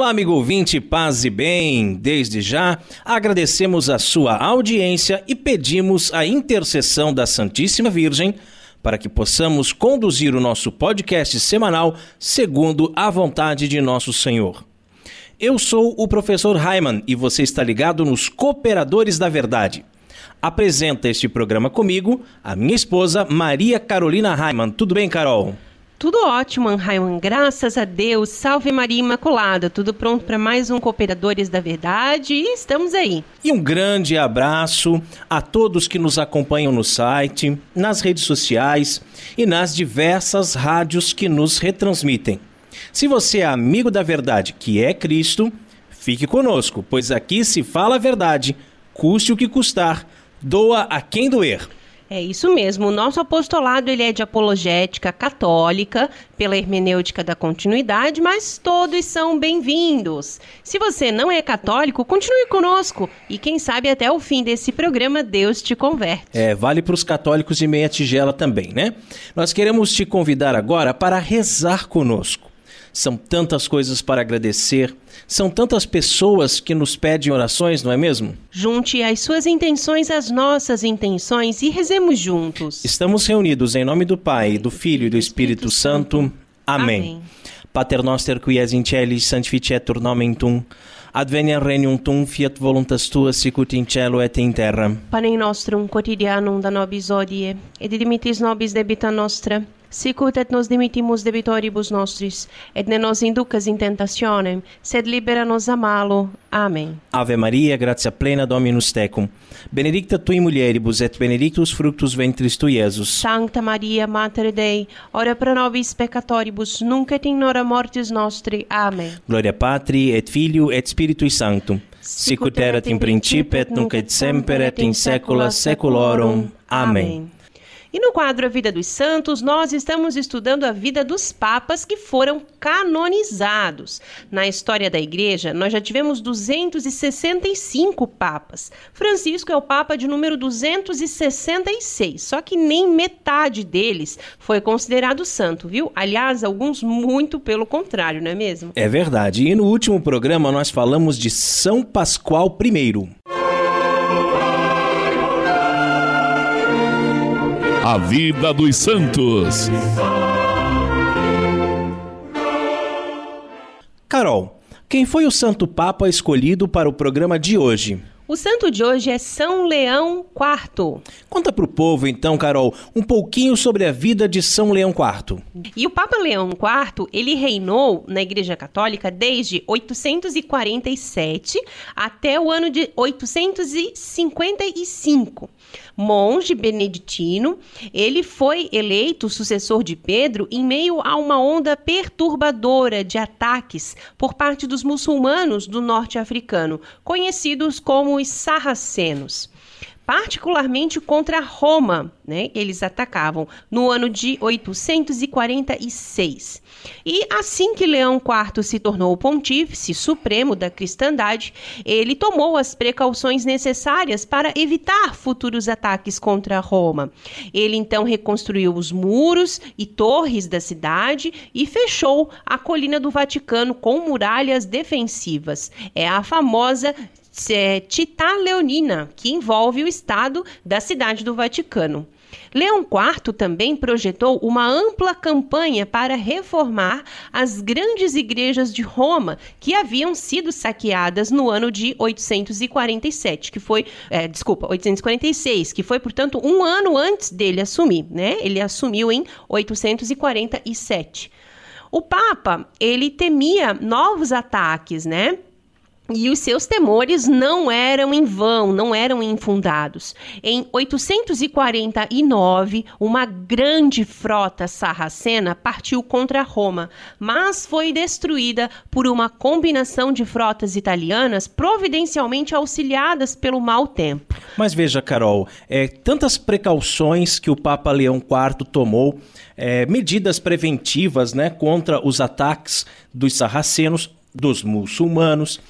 Olá, amigo ouvinte, paz e bem. Desde já, agradecemos a sua audiência e pedimos a intercessão da Santíssima Virgem para que possamos conduzir o nosso podcast semanal segundo a vontade de nosso Senhor. Eu sou o professor Raiman e você está ligado nos Cooperadores da Verdade. Apresenta este programa comigo a minha esposa Maria Carolina Raiman. Tudo bem, Carol? Tudo ótimo, Anhaiman. Graças a Deus. Salve Maria Imaculada. Tudo pronto para mais um Cooperadores da Verdade e estamos aí. E um grande abraço a todos que nos acompanham no site, nas redes sociais e nas diversas rádios que nos retransmitem. Se você é amigo da verdade, que é Cristo, fique conosco, pois aqui se fala a verdade, custe o que custar, doa a quem doer. É isso mesmo. O nosso apostolado ele é de apologética católica, pela hermenêutica da continuidade, mas todos são bem-vindos. Se você não é católico, continue conosco e quem sabe até o fim desse programa Deus te converte. É, vale para os católicos de meia tigela também, né? Nós queremos te convidar agora para rezar conosco. São tantas coisas para agradecer, são tantas pessoas que nos pedem orações, não é mesmo? Junte as suas intenções às nossas intenções e rezemos juntos. Estamos reunidos em nome do Pai, do Filho e do Espírito Santo. Amém. Amém. Pater noster qui es in celis sanctificetur nomen tum. Adveniat regnum tum, fiat voluntas tua sicut in cielo et in terra. Panem nostrum quotidianum da nobis odie, et dimitis nobis debita nostra, sicut et nos dimitimus debitoribus nostris, et ne nos inducas in tentationem, sed libera nos a malo. Amém. Ave Maria, gratia plena Dominus tecum, benedicta tui mulieribus et benedictus fructus ventris tui, Iesus. Sancta Maria, Mater Dei, ora pro nobis peccatoribus, nunc et in hora mortis nostri. Amém. Gloria Patri et Filio et Spiritui Sanctum, sicut erat in principio et nunc et semper et in saecula saeculorum. Amém. E no quadro A Vida dos Santos, nós estamos estudando a vida dos papas que foram canonizados. Na história da igreja, nós já tivemos 265 papas. Francisco é o papa de número 266, só que nem metade deles foi considerado santo, viu? Aliás, alguns muito pelo contrário, não é mesmo? É verdade. E no último programa nós falamos de São Pascoal I. A vida dos santos. Carol, quem foi o santo papa escolhido para o programa de hoje? O santo de hoje é São Leão IV. Conta para o povo, então, Carol, um pouquinho sobre a vida de São Leão IV. E o Papa Leão IV, ele reinou na Igreja Católica desde 847 até o ano de 855 monge beneditino, ele foi eleito sucessor de Pedro em meio a uma onda perturbadora de ataques por parte dos muçulmanos do norte africano, conhecidos como os sarracenos particularmente contra Roma, né? Eles atacavam no ano de 846. E assim que Leão IV se tornou o pontífice supremo da cristandade, ele tomou as precauções necessárias para evitar futuros ataques contra Roma. Ele então reconstruiu os muros e torres da cidade e fechou a colina do Vaticano com muralhas defensivas. É a famosa é, Leonina, que envolve o estado da cidade do Vaticano. Leão IV também projetou uma ampla campanha para reformar as grandes igrejas de Roma que haviam sido saqueadas no ano de 847, que foi, é, desculpa, 846, que foi, portanto, um ano antes dele assumir, né? Ele assumiu em 847. O Papa, ele temia novos ataques, né? E os seus temores não eram em vão, não eram infundados. Em 849, uma grande frota sarracena partiu contra Roma, mas foi destruída por uma combinação de frotas italianas providencialmente auxiliadas pelo mau tempo. Mas veja, Carol, é, tantas precauções que o Papa Leão IV tomou, é, medidas preventivas né, contra os ataques dos sarracenos, dos muçulmanos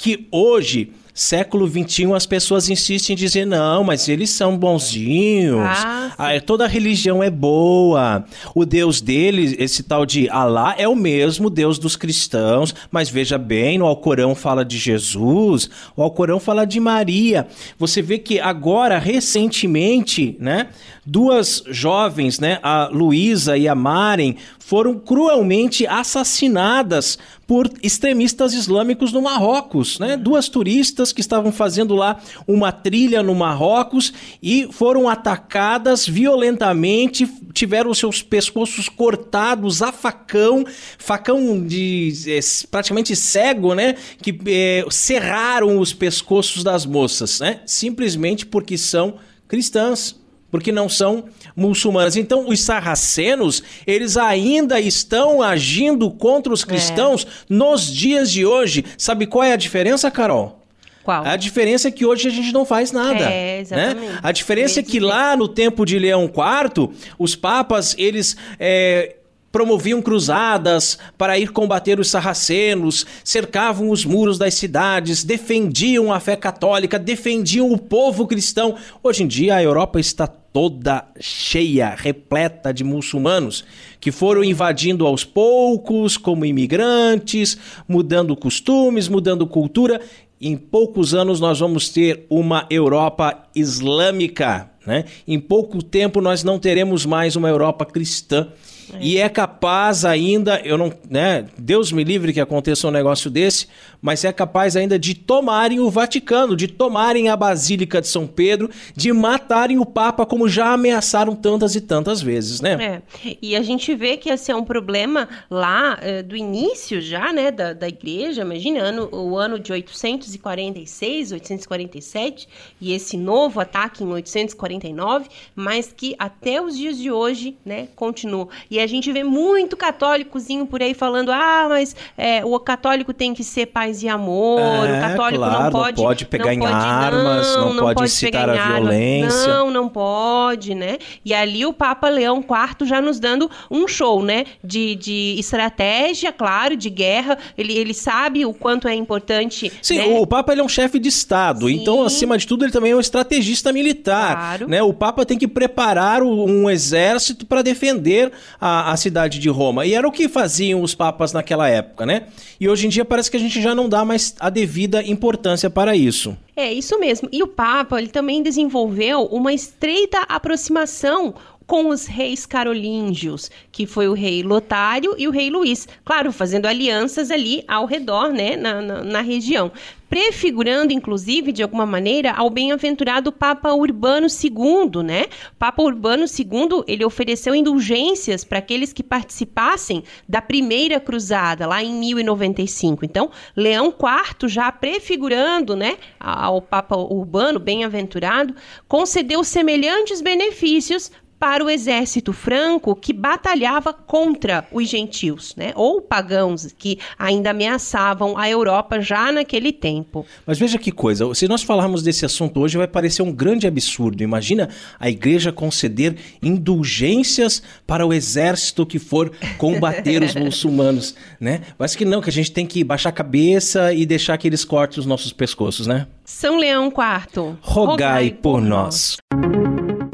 que hoje século XXI as pessoas insistem em dizer não, mas eles são bonzinhos. Ah, ah, toda religião é boa. O Deus deles, esse tal de Alá, é o mesmo Deus dos cristãos. Mas veja bem, no Alcorão fala de Jesus, o Alcorão fala de Maria. Você vê que agora, recentemente, né, duas jovens, né, a Luísa e a Maren, foram cruelmente assassinadas por extremistas islâmicos no Marrocos, né? Duas turistas que estavam fazendo lá uma trilha no Marrocos e foram atacadas violentamente, tiveram seus pescoços cortados a facão, facão de é, praticamente cego, né? Que é, serraram os pescoços das moças, né? Simplesmente porque são cristãs porque não são muçulmanas. Então, os sarracenos, eles ainda estão agindo contra os é. cristãos é. nos dias de hoje. Sabe qual é a diferença, Carol? Qual? A diferença é que hoje a gente não faz nada. É, né? exatamente. Né? A diferença é que lá no tempo de Leão IV, os papas, eles é, promoviam cruzadas para ir combater os sarracenos, cercavam os muros das cidades, defendiam a fé católica, defendiam o povo cristão. Hoje em dia a Europa está toda cheia, repleta de muçulmanos que foram invadindo aos poucos como imigrantes, mudando costumes, mudando cultura. Em poucos anos nós vamos ter uma Europa islâmica, né? Em pouco tempo nós não teremos mais uma Europa cristã. É. E é capaz ainda, eu não, né, Deus me livre que aconteça um negócio desse, mas é capaz ainda de tomarem o Vaticano, de tomarem a Basílica de São Pedro, de matarem o Papa como já ameaçaram tantas e tantas vezes, né? É. E a gente vê que esse é um problema lá é, do início já, né, da, da igreja, imagina, ano, o ano de 846, 847, e esse novo ataque em 849, mas que até os dias de hoje, né, continua. E a gente vê muito católicozinho por aí falando: ah, mas é, o católico tem que ser paz e amor, é, o católico claro, não pode. Não pode pegar não em pode, armas, não, não, não pode, pode incitar a violência. Não, não pode, né? E ali o Papa Leão IV já nos dando um show, né? De, de estratégia, claro, de guerra. Ele, ele sabe o quanto é importante. Sim, né? o Papa ele é um chefe de Estado, Sim. então, acima de tudo, ele também é um estrategista militar. Claro. Né? O Papa tem que preparar um exército para defender a a, a cidade de Roma. E era o que faziam os papas naquela época, né? E hoje em dia parece que a gente já não dá mais a devida importância para isso. É, isso mesmo. E o Papa, ele também desenvolveu uma estreita aproximação com os reis carolíngios, que foi o rei Lotário e o rei Luís. Claro, fazendo alianças ali ao redor, né, na, na, na região prefigurando, inclusive, de alguma maneira, ao bem-aventurado Papa Urbano II, né? Papa Urbano II, ele ofereceu indulgências para aqueles que participassem da primeira cruzada, lá em 1095. Então, Leão IV, já prefigurando, né, ao Papa Urbano, bem-aventurado, concedeu semelhantes benefícios para o exército franco que batalhava contra os gentios, né? ou pagãos que ainda ameaçavam a Europa já naquele tempo. Mas veja que coisa, se nós falarmos desse assunto hoje vai parecer um grande absurdo. Imagina a igreja conceder indulgências para o exército que for combater os muçulmanos, né? Mas que não, que a gente tem que baixar a cabeça e deixar que eles cortem os nossos pescoços, né? São Leão IV, rogai, rogai por nós. nós.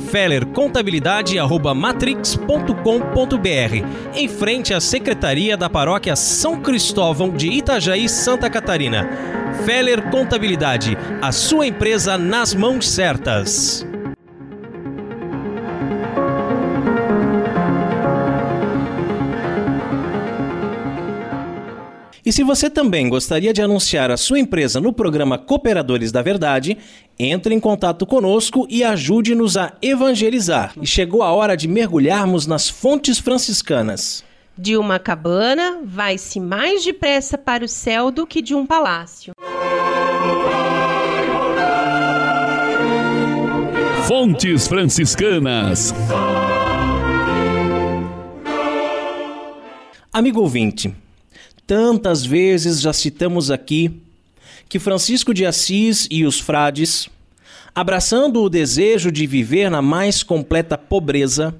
fellercontabilidade@matrix.com.br, em frente à Secretaria da Paróquia São Cristóvão de Itajaí, Santa Catarina. Feller Contabilidade, a sua empresa nas mãos certas. E se você também gostaria de anunciar a sua empresa no programa Cooperadores da Verdade, entre em contato conosco e ajude-nos a evangelizar. E chegou a hora de mergulharmos nas fontes franciscanas. De uma cabana vai-se mais depressa para o céu do que de um palácio. Fontes franciscanas. Amigo ouvinte, tantas vezes já citamos aqui que Francisco de Assis e os frades, abraçando o desejo de viver na mais completa pobreza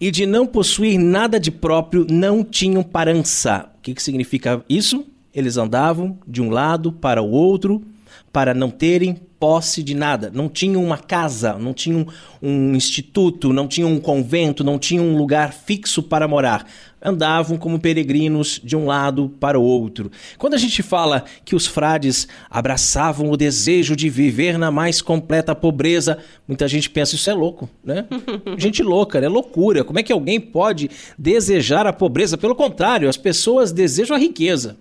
e de não possuir nada de próprio, não tinham parança. O que, que significa isso? Eles andavam de um lado para o outro para não terem posse de nada. Não tinham uma casa, não tinham um instituto, não tinham um convento, não tinham um lugar fixo para morar. Andavam como peregrinos de um lado para o outro. Quando a gente fala que os frades abraçavam o desejo de viver na mais completa pobreza, muita gente pensa isso é louco, né? gente louca, é né? loucura. Como é que alguém pode desejar a pobreza? Pelo contrário, as pessoas desejam a riqueza.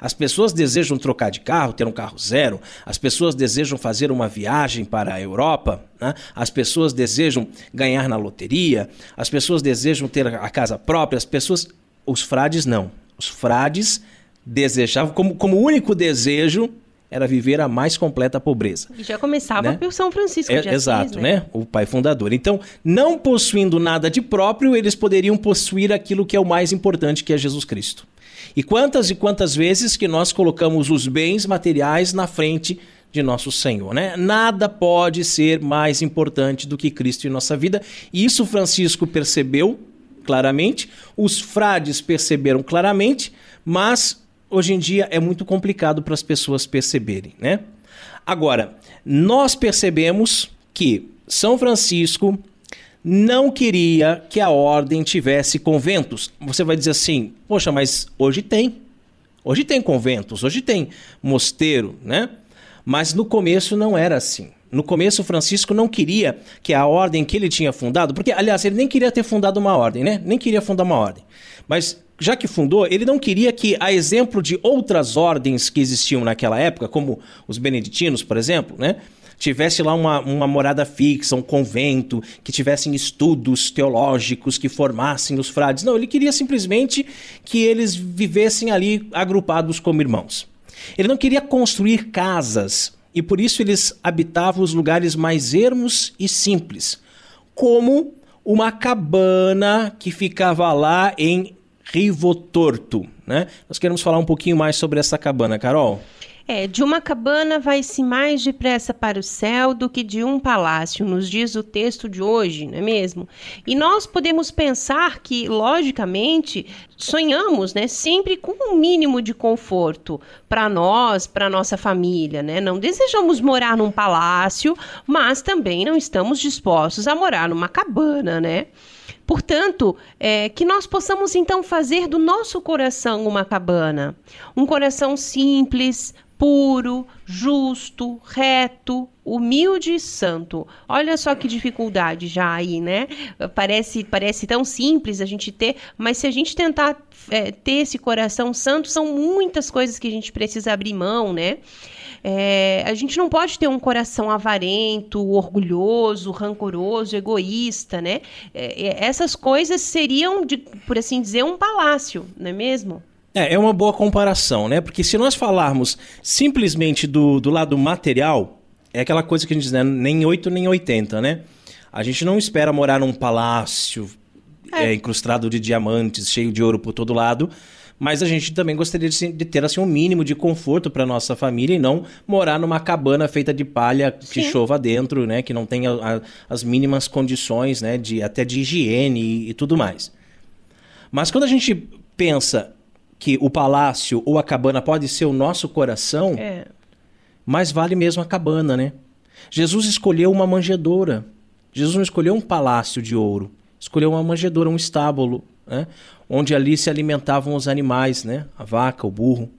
As pessoas desejam trocar de carro, ter um carro zero. As pessoas desejam fazer uma viagem para a Europa. Né? As pessoas desejam ganhar na loteria. As pessoas desejam ter a casa própria. As pessoas. Os frades não. Os frades desejavam, como, como único desejo, era viver a mais completa pobreza. E já começava né? pelo São Francisco é, de Assis, Exato, né? né? O pai fundador. Então, não possuindo nada de próprio, eles poderiam possuir aquilo que é o mais importante, que é Jesus Cristo. E quantas e quantas vezes que nós colocamos os bens materiais na frente de nosso Senhor, né? Nada pode ser mais importante do que Cristo em nossa vida. E isso Francisco percebeu claramente, os frades perceberam claramente, mas hoje em dia é muito complicado para as pessoas perceberem, né? Agora, nós percebemos que São Francisco não queria que a ordem tivesse conventos. Você vai dizer assim: poxa, mas hoje tem. Hoje tem conventos, hoje tem mosteiro, né? Mas no começo não era assim. No começo, Francisco não queria que a ordem que ele tinha fundado, porque, aliás, ele nem queria ter fundado uma ordem, né? Nem queria fundar uma ordem. Mas, já que fundou, ele não queria que, a exemplo de outras ordens que existiam naquela época, como os beneditinos, por exemplo, né? Tivesse lá uma, uma morada fixa, um convento, que tivessem estudos teológicos que formassem os frades. Não, ele queria simplesmente que eles vivessem ali agrupados como irmãos. Ele não queria construir casas e por isso eles habitavam os lugares mais ermos e simples, como uma cabana que ficava lá em Rivo Torto. Né? Nós queremos falar um pouquinho mais sobre essa cabana, Carol. É, de uma cabana vai-se mais depressa para o céu do que de um palácio, nos diz o texto de hoje, não é mesmo? E nós podemos pensar que, logicamente, sonhamos, né, sempre com um mínimo de conforto para nós, para nossa família, né? Não desejamos morar num palácio, mas também não estamos dispostos a morar numa cabana, né? Portanto, é, que nós possamos então fazer do nosso coração uma cabana, um coração simples, puro, justo, reto, humilde e santo. Olha só que dificuldade já aí, né? Parece, parece tão simples a gente ter, mas se a gente tentar é, ter esse coração santo, são muitas coisas que a gente precisa abrir mão, né? É, a gente não pode ter um coração avarento, orgulhoso, rancoroso, egoísta, né? É, é essas coisas seriam, de, por assim dizer, um palácio, não é mesmo? É, é uma boa comparação, né? Porque se nós falarmos simplesmente do, do lado material, é aquela coisa que a gente diz, né? nem 8 nem 80, né? A gente não espera morar num palácio é. É, incrustado de diamantes, cheio de ouro por todo lado, mas a gente também gostaria de, de ter assim um mínimo de conforto para nossa família e não morar numa cabana feita de palha que Sim. chova dentro, né, que não tenha as mínimas condições, né, de até de higiene e, e tudo mais. Mas quando a gente pensa que o palácio ou a cabana pode ser o nosso coração, é. mais vale mesmo a cabana, né? Jesus escolheu uma manjedoura. Jesus não escolheu um palácio de ouro. Escolheu uma manjedoura, um estábulo, né? onde ali se alimentavam os animais, né? A vaca, o burro.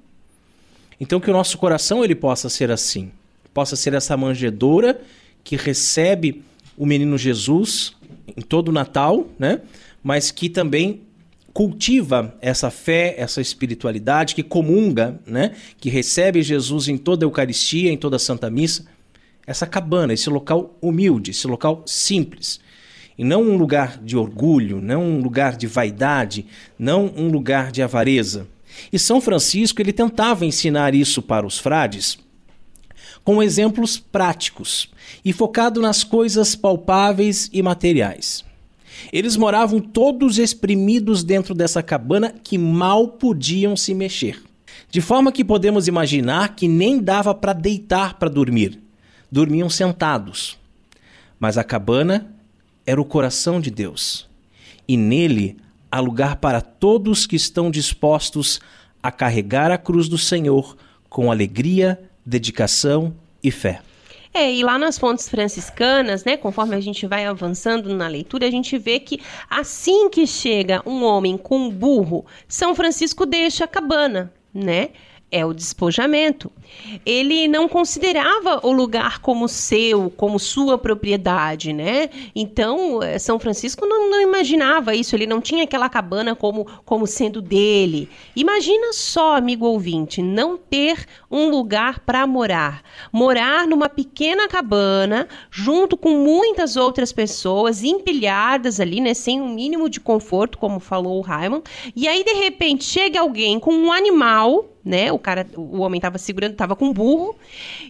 Então que o nosso coração ele possa ser assim, possa ser essa manjedoura que recebe o menino Jesus em todo o Natal, né? Mas que também cultiva essa fé, essa espiritualidade, que comunga, né? que recebe Jesus em toda a Eucaristia, em toda a Santa Missa, essa cabana, esse local humilde, esse local simples. E não um lugar de orgulho, não um lugar de vaidade, não um lugar de avareza. E São Francisco ele tentava ensinar isso para os frades com exemplos práticos e focado nas coisas palpáveis e materiais. Eles moravam todos exprimidos dentro dessa cabana que mal podiam se mexer. De forma que podemos imaginar que nem dava para deitar para dormir. Dormiam sentados. Mas a cabana era o coração de Deus. E nele há lugar para todos que estão dispostos a carregar a cruz do Senhor com alegria, dedicação e fé. É, e lá nas fontes franciscanas, né, conforme a gente vai avançando na leitura, a gente vê que assim que chega um homem com um burro, São Francisco deixa a cabana, né? É o despojamento. Ele não considerava o lugar como seu, como sua propriedade, né? Então, eh, São Francisco não, não, imaginava isso, ele não tinha aquela cabana como, como sendo dele. Imagina só, amigo ouvinte, não ter um lugar para morar. Morar numa pequena cabana, junto com muitas outras pessoas, empilhadas ali, né? Sem um mínimo de conforto, como falou o Raimon. E aí, de repente, chega alguém com um animal né? O cara, o homem estava segurando, estava com um burro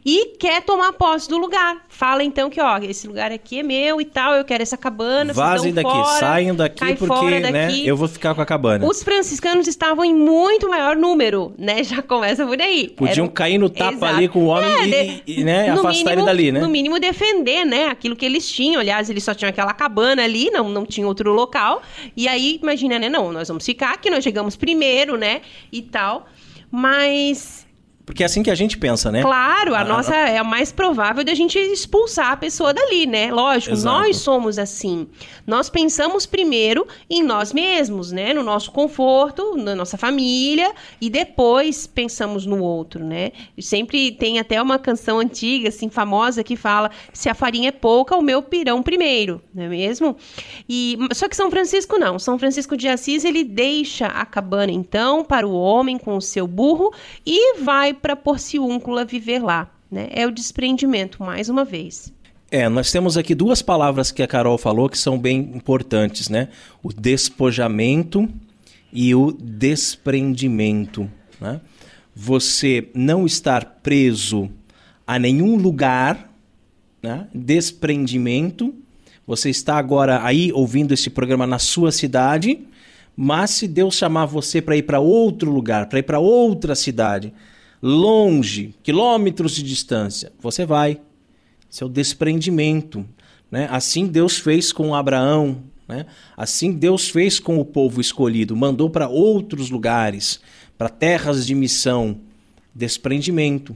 e quer tomar posse do lugar. Fala então que, ó, esse lugar aqui é meu e tal, eu quero essa cabana. Vazem daqui, fora, saiam daqui porque, né, eu vou ficar com a cabana. Os franciscanos estavam em muito maior número, né? Já começa por aí. Podiam Era... cair no tapa Exato. ali com o homem é, e, e, né, afastar ele dali, né? No mínimo defender, né, aquilo que eles tinham. Aliás, eles só tinham aquela cabana ali, não, não tinha outro local. E aí, imagina, né, não, nós vamos ficar aqui, nós chegamos primeiro, né, e tal. Mas porque é assim que a gente pensa, né? Claro, a, a nossa é a mais provável de a gente expulsar a pessoa dali, né? Lógico, Exato. nós somos assim. Nós pensamos primeiro em nós mesmos, né? No nosso conforto, na nossa família, e depois pensamos no outro, né? Sempre tem até uma canção antiga, assim, famosa, que fala: se a farinha é pouca, o meu pirão primeiro, não é mesmo? E, só que São Francisco não. São Francisco de Assis, ele deixa a cabana, então, para o homem com o seu burro e vai para Porciúncula viver lá. Né? É o desprendimento, mais uma vez. É, nós temos aqui duas palavras que a Carol falou que são bem importantes, né? O despojamento e o desprendimento. Né? Você não estar preso a nenhum lugar, né? desprendimento. Você está agora aí ouvindo esse programa na sua cidade, mas se Deus chamar você para ir para outro lugar, para ir para outra cidade, longe, quilômetros de distância, você vai. Seu desprendimento. Né? Assim Deus fez com Abraão, né? assim Deus fez com o povo escolhido, mandou para outros lugares, para terras de missão, desprendimento.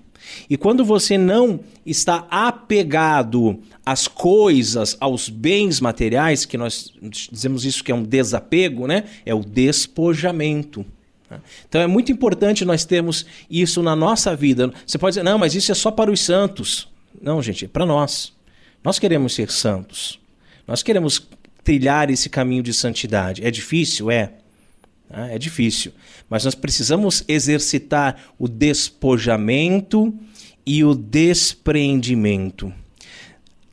E quando você não está apegado às coisas, aos bens materiais, que nós dizemos isso que é um desapego, né? É o despojamento. Né? Então é muito importante nós termos isso na nossa vida. Você pode dizer, não, mas isso é só para os santos. Não, gente, é para nós. Nós queremos ser santos. Nós queremos trilhar esse caminho de santidade. É difícil? É. Né? É difícil. Mas nós precisamos exercitar o despojamento e o despreendimento.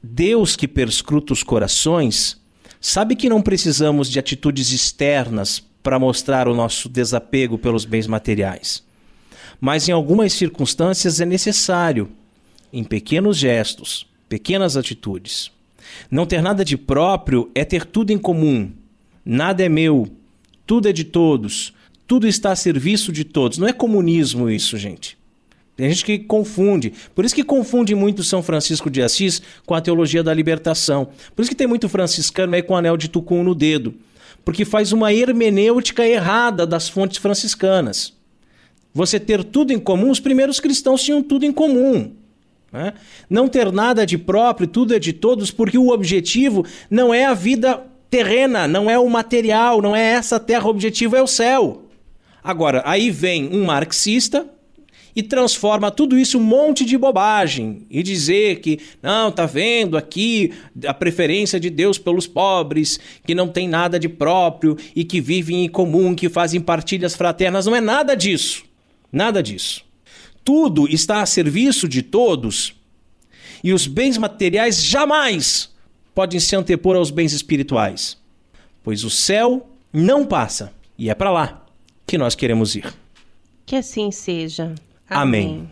Deus que perscruta os corações sabe que não precisamos de atitudes externas para mostrar o nosso desapego pelos bens materiais. Mas em algumas circunstâncias é necessário, em pequenos gestos, pequenas atitudes. Não ter nada de próprio é ter tudo em comum. Nada é meu, tudo é de todos, tudo está a serviço de todos. Não é comunismo isso, gente. Tem gente que confunde. Por isso que confunde muito São Francisco de Assis com a teologia da libertação. Por isso que tem muito franciscano aí com anel de tucum no dedo porque faz uma hermenêutica errada das fontes franciscanas. Você ter tudo em comum, os primeiros cristãos tinham tudo em comum. Né? Não ter nada de próprio, tudo é de todos, porque o objetivo não é a vida terrena, não é o material, não é essa terra, o objetivo é o céu. Agora, aí vem um marxista e transforma tudo isso um monte de bobagem e dizer que não, tá vendo aqui a preferência de Deus pelos pobres, que não tem nada de próprio e que vivem em comum, que fazem partilhas fraternas, não é nada disso. Nada disso. Tudo está a serviço de todos e os bens materiais jamais podem se antepor aos bens espirituais, pois o céu não passa e é para lá que nós queremos ir. Que assim seja. Amém.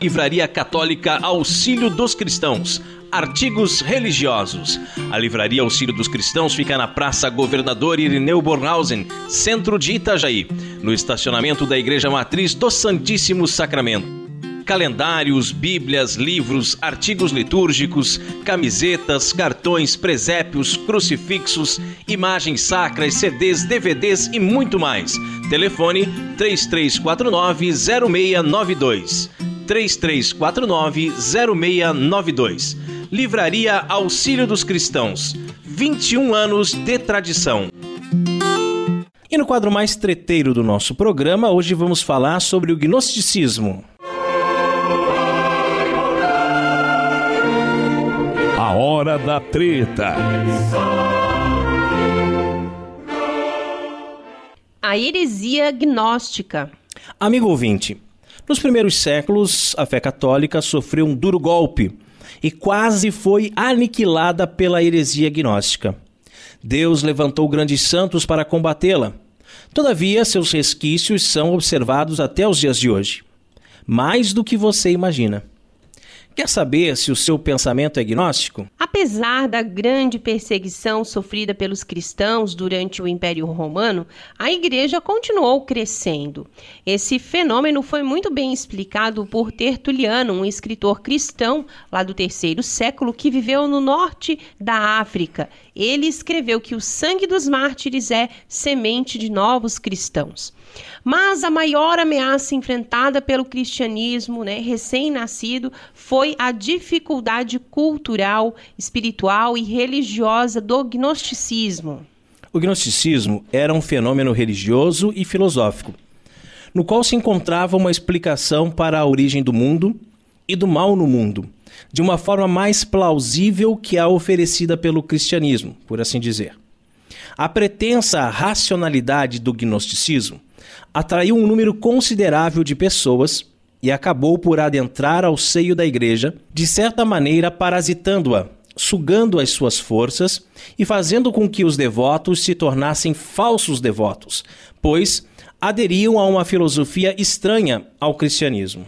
Livraria Católica Auxílio dos Cristãos. Artigos religiosos. A Livraria Auxílio dos Cristãos fica na Praça Governador Irineu Bornhausen, centro de Itajaí, no estacionamento da Igreja Matriz do Santíssimo Sacramento calendários, bíblias, livros, artigos litúrgicos, camisetas, cartões, presépios, crucifixos, imagens sacras, CDs, DVDs e muito mais. Telefone 3349-0692. 3349-0692. Livraria Auxílio dos Cristãos. 21 anos de tradição. E no quadro mais treteiro do nosso programa, hoje vamos falar sobre o gnosticismo. A hora da treta. A heresia gnóstica. Amigo ouvinte, nos primeiros séculos, a fé católica sofreu um duro golpe e quase foi aniquilada pela heresia gnóstica. Deus levantou grandes santos para combatê-la. Todavia, seus resquícios são observados até os dias de hoje. Mais do que você imagina. Quer saber se o seu pensamento é gnóstico? Apesar da grande perseguição sofrida pelos cristãos durante o Império Romano, a igreja continuou crescendo. Esse fenômeno foi muito bem explicado por Tertuliano, um escritor cristão lá do terceiro século que viveu no norte da África. Ele escreveu que o sangue dos mártires é semente de novos cristãos. Mas a maior ameaça enfrentada pelo cristianismo né, recém-nascido foi a dificuldade cultural, espiritual e religiosa do gnosticismo. O gnosticismo era um fenômeno religioso e filosófico, no qual se encontrava uma explicação para a origem do mundo e do mal no mundo, de uma forma mais plausível que a oferecida pelo cristianismo, por assim dizer. A pretensa racionalidade do gnosticismo atraiu um número considerável de pessoas e acabou por adentrar ao seio da igreja, de certa maneira parasitando-a, sugando as suas forças e fazendo com que os devotos se tornassem falsos devotos, pois aderiam a uma filosofia estranha ao cristianismo.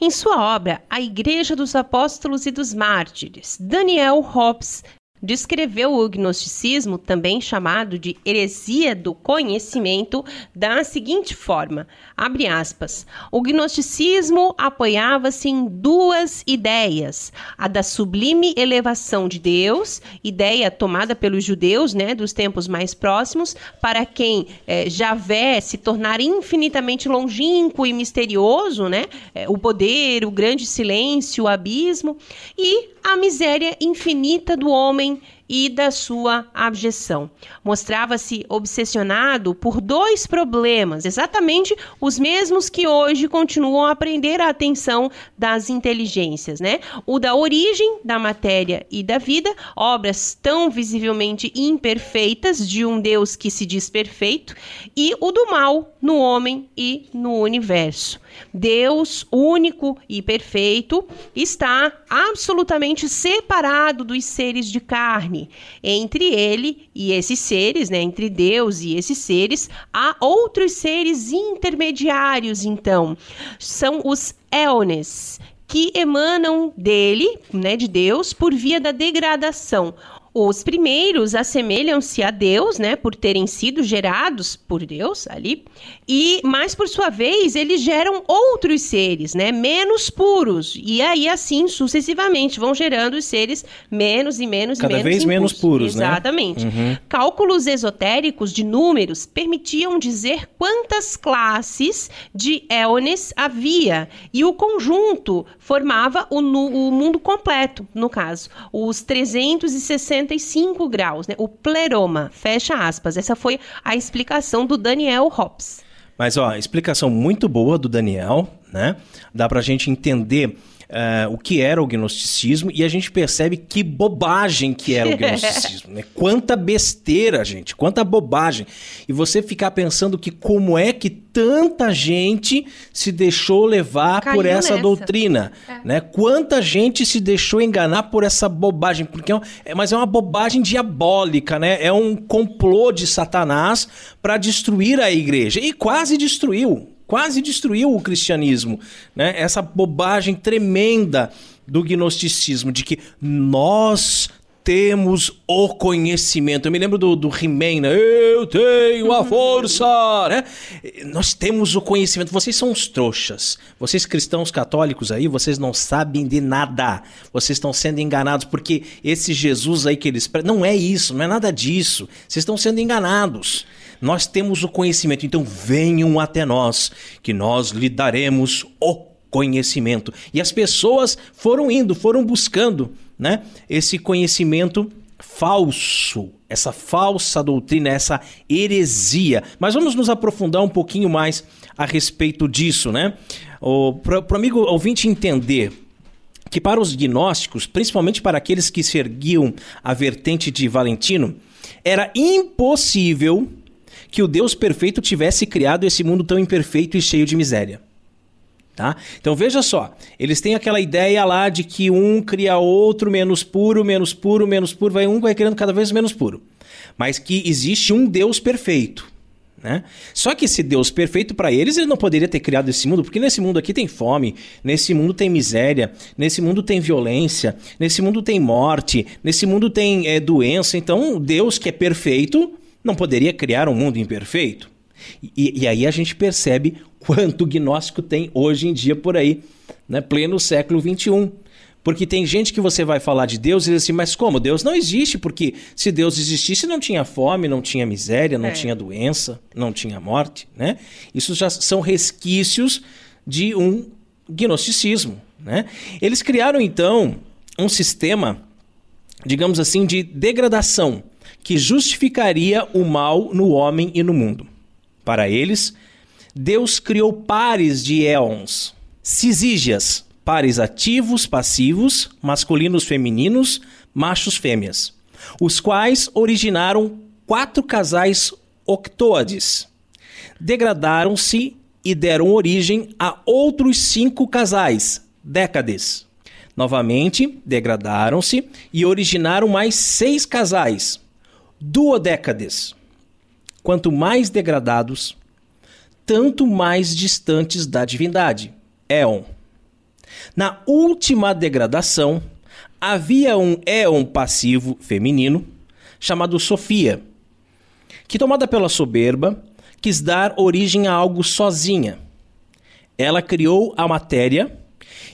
Em sua obra A Igreja dos Apóstolos e dos Mártires, Daniel Hobbes descreveu o gnosticismo, também chamado de heresia do conhecimento, da seguinte forma: abre aspas. O gnosticismo apoiava-se em duas ideias: a da sublime elevação de Deus, ideia tomada pelos judeus, né, dos tempos mais próximos, para quem é, Javé se tornar infinitamente longínquo e misterioso, né, é, o poder, o grande silêncio, o abismo, e a miséria infinita do homem e da sua abjeção. Mostrava-se obsessionado por dois problemas, exatamente os mesmos que hoje continuam a prender a atenção das inteligências, né? O da origem da matéria e da vida, obras tão visivelmente imperfeitas de um Deus que se diz perfeito, e o do mal no homem e no universo. Deus, único e perfeito, está absolutamente separado dos seres de carne. Entre ele e esses seres, né, entre Deus e esses seres, há outros seres intermediários, então. São os éones, que emanam dele, né, de Deus, por via da degradação. Os primeiros assemelham-se a Deus, né, por terem sido gerados por Deus ali, e mas por sua vez eles geram outros seres, né, menos puros. E aí assim sucessivamente vão gerando os seres menos e menos Cada e menos vez menos puros, né? Exatamente. Uhum. Cálculos esotéricos de números permitiam dizer quantas classes de éones havia, e o conjunto formava o, o mundo completo, no caso, os 360 65 graus, né? O pleroma, fecha aspas. Essa foi a explicação do Daniel Hobbes. Mas, ó, explicação muito boa do Daniel, né? Dá pra gente entender uh, o que era o gnosticismo e a gente percebe que bobagem que era o gnosticismo. né? Quanta besteira, gente, quanta bobagem. E você ficar pensando que como é que tanta gente se deixou levar Caiu por essa nessa. doutrina, é. né? Quanta gente se deixou enganar por essa bobagem, porque é, é mas é uma bobagem diabólica, né? É um complô de Satanás para destruir a igreja e quase destruiu quase destruiu o cristianismo, né? Essa bobagem tremenda do gnosticismo de que nós temos o conhecimento. Eu me lembro do, do He-Man, né? Eu tenho a força, né? Nós temos o conhecimento. Vocês são os trouxas. Vocês cristãos católicos aí, vocês não sabem de nada. Vocês estão sendo enganados porque esse Jesus aí que eles... Não é isso, não é nada disso. Vocês estão sendo enganados. Nós temos o conhecimento, então venham até nós, que nós lhe daremos o conhecimento. E as pessoas foram indo, foram buscando, né, esse conhecimento falso, essa falsa doutrina, essa heresia. Mas vamos nos aprofundar um pouquinho mais a respeito disso, né? Para o amigo ouvinte entender que para os gnósticos, principalmente para aqueles que seguiam a vertente de Valentino, era impossível que o Deus perfeito tivesse criado esse mundo tão imperfeito e cheio de miséria. Tá? Então veja só, eles têm aquela ideia lá de que um cria outro menos puro, menos puro, menos puro, vai um vai criando cada vez menos puro. Mas que existe um Deus perfeito. Né? Só que esse Deus perfeito para eles, ele não poderia ter criado esse mundo, porque nesse mundo aqui tem fome, nesse mundo tem miséria, nesse mundo tem violência, nesse mundo tem morte, nesse mundo tem é, doença. Então, Deus que é perfeito não poderia criar um mundo imperfeito? E, e aí a gente percebe quanto gnóstico tem hoje em dia por aí, né? pleno século XXI. Porque tem gente que você vai falar de Deus e diz assim, mas como? Deus não existe, porque se Deus existisse, não tinha fome, não tinha miséria, não é. tinha doença, não tinha morte, né? Isso já são resquícios de um gnosticismo, né? Eles criaram, então, um sistema, digamos assim, de degradação que justificaria o mal no homem e no mundo. Para eles, Deus criou pares de éons, cisígias, pares ativos, passivos, masculinos, femininos, machos, fêmeas, os quais originaram quatro casais octoades. Degradaram-se e deram origem a outros cinco casais, décades. Novamente, degradaram-se e originaram mais seis casais, duodécades. Quanto mais degradados, tanto mais distantes da divindade. Éon. Na última degradação, havia um éon passivo feminino chamado Sofia, que, tomada pela soberba, quis dar origem a algo sozinha. Ela criou a matéria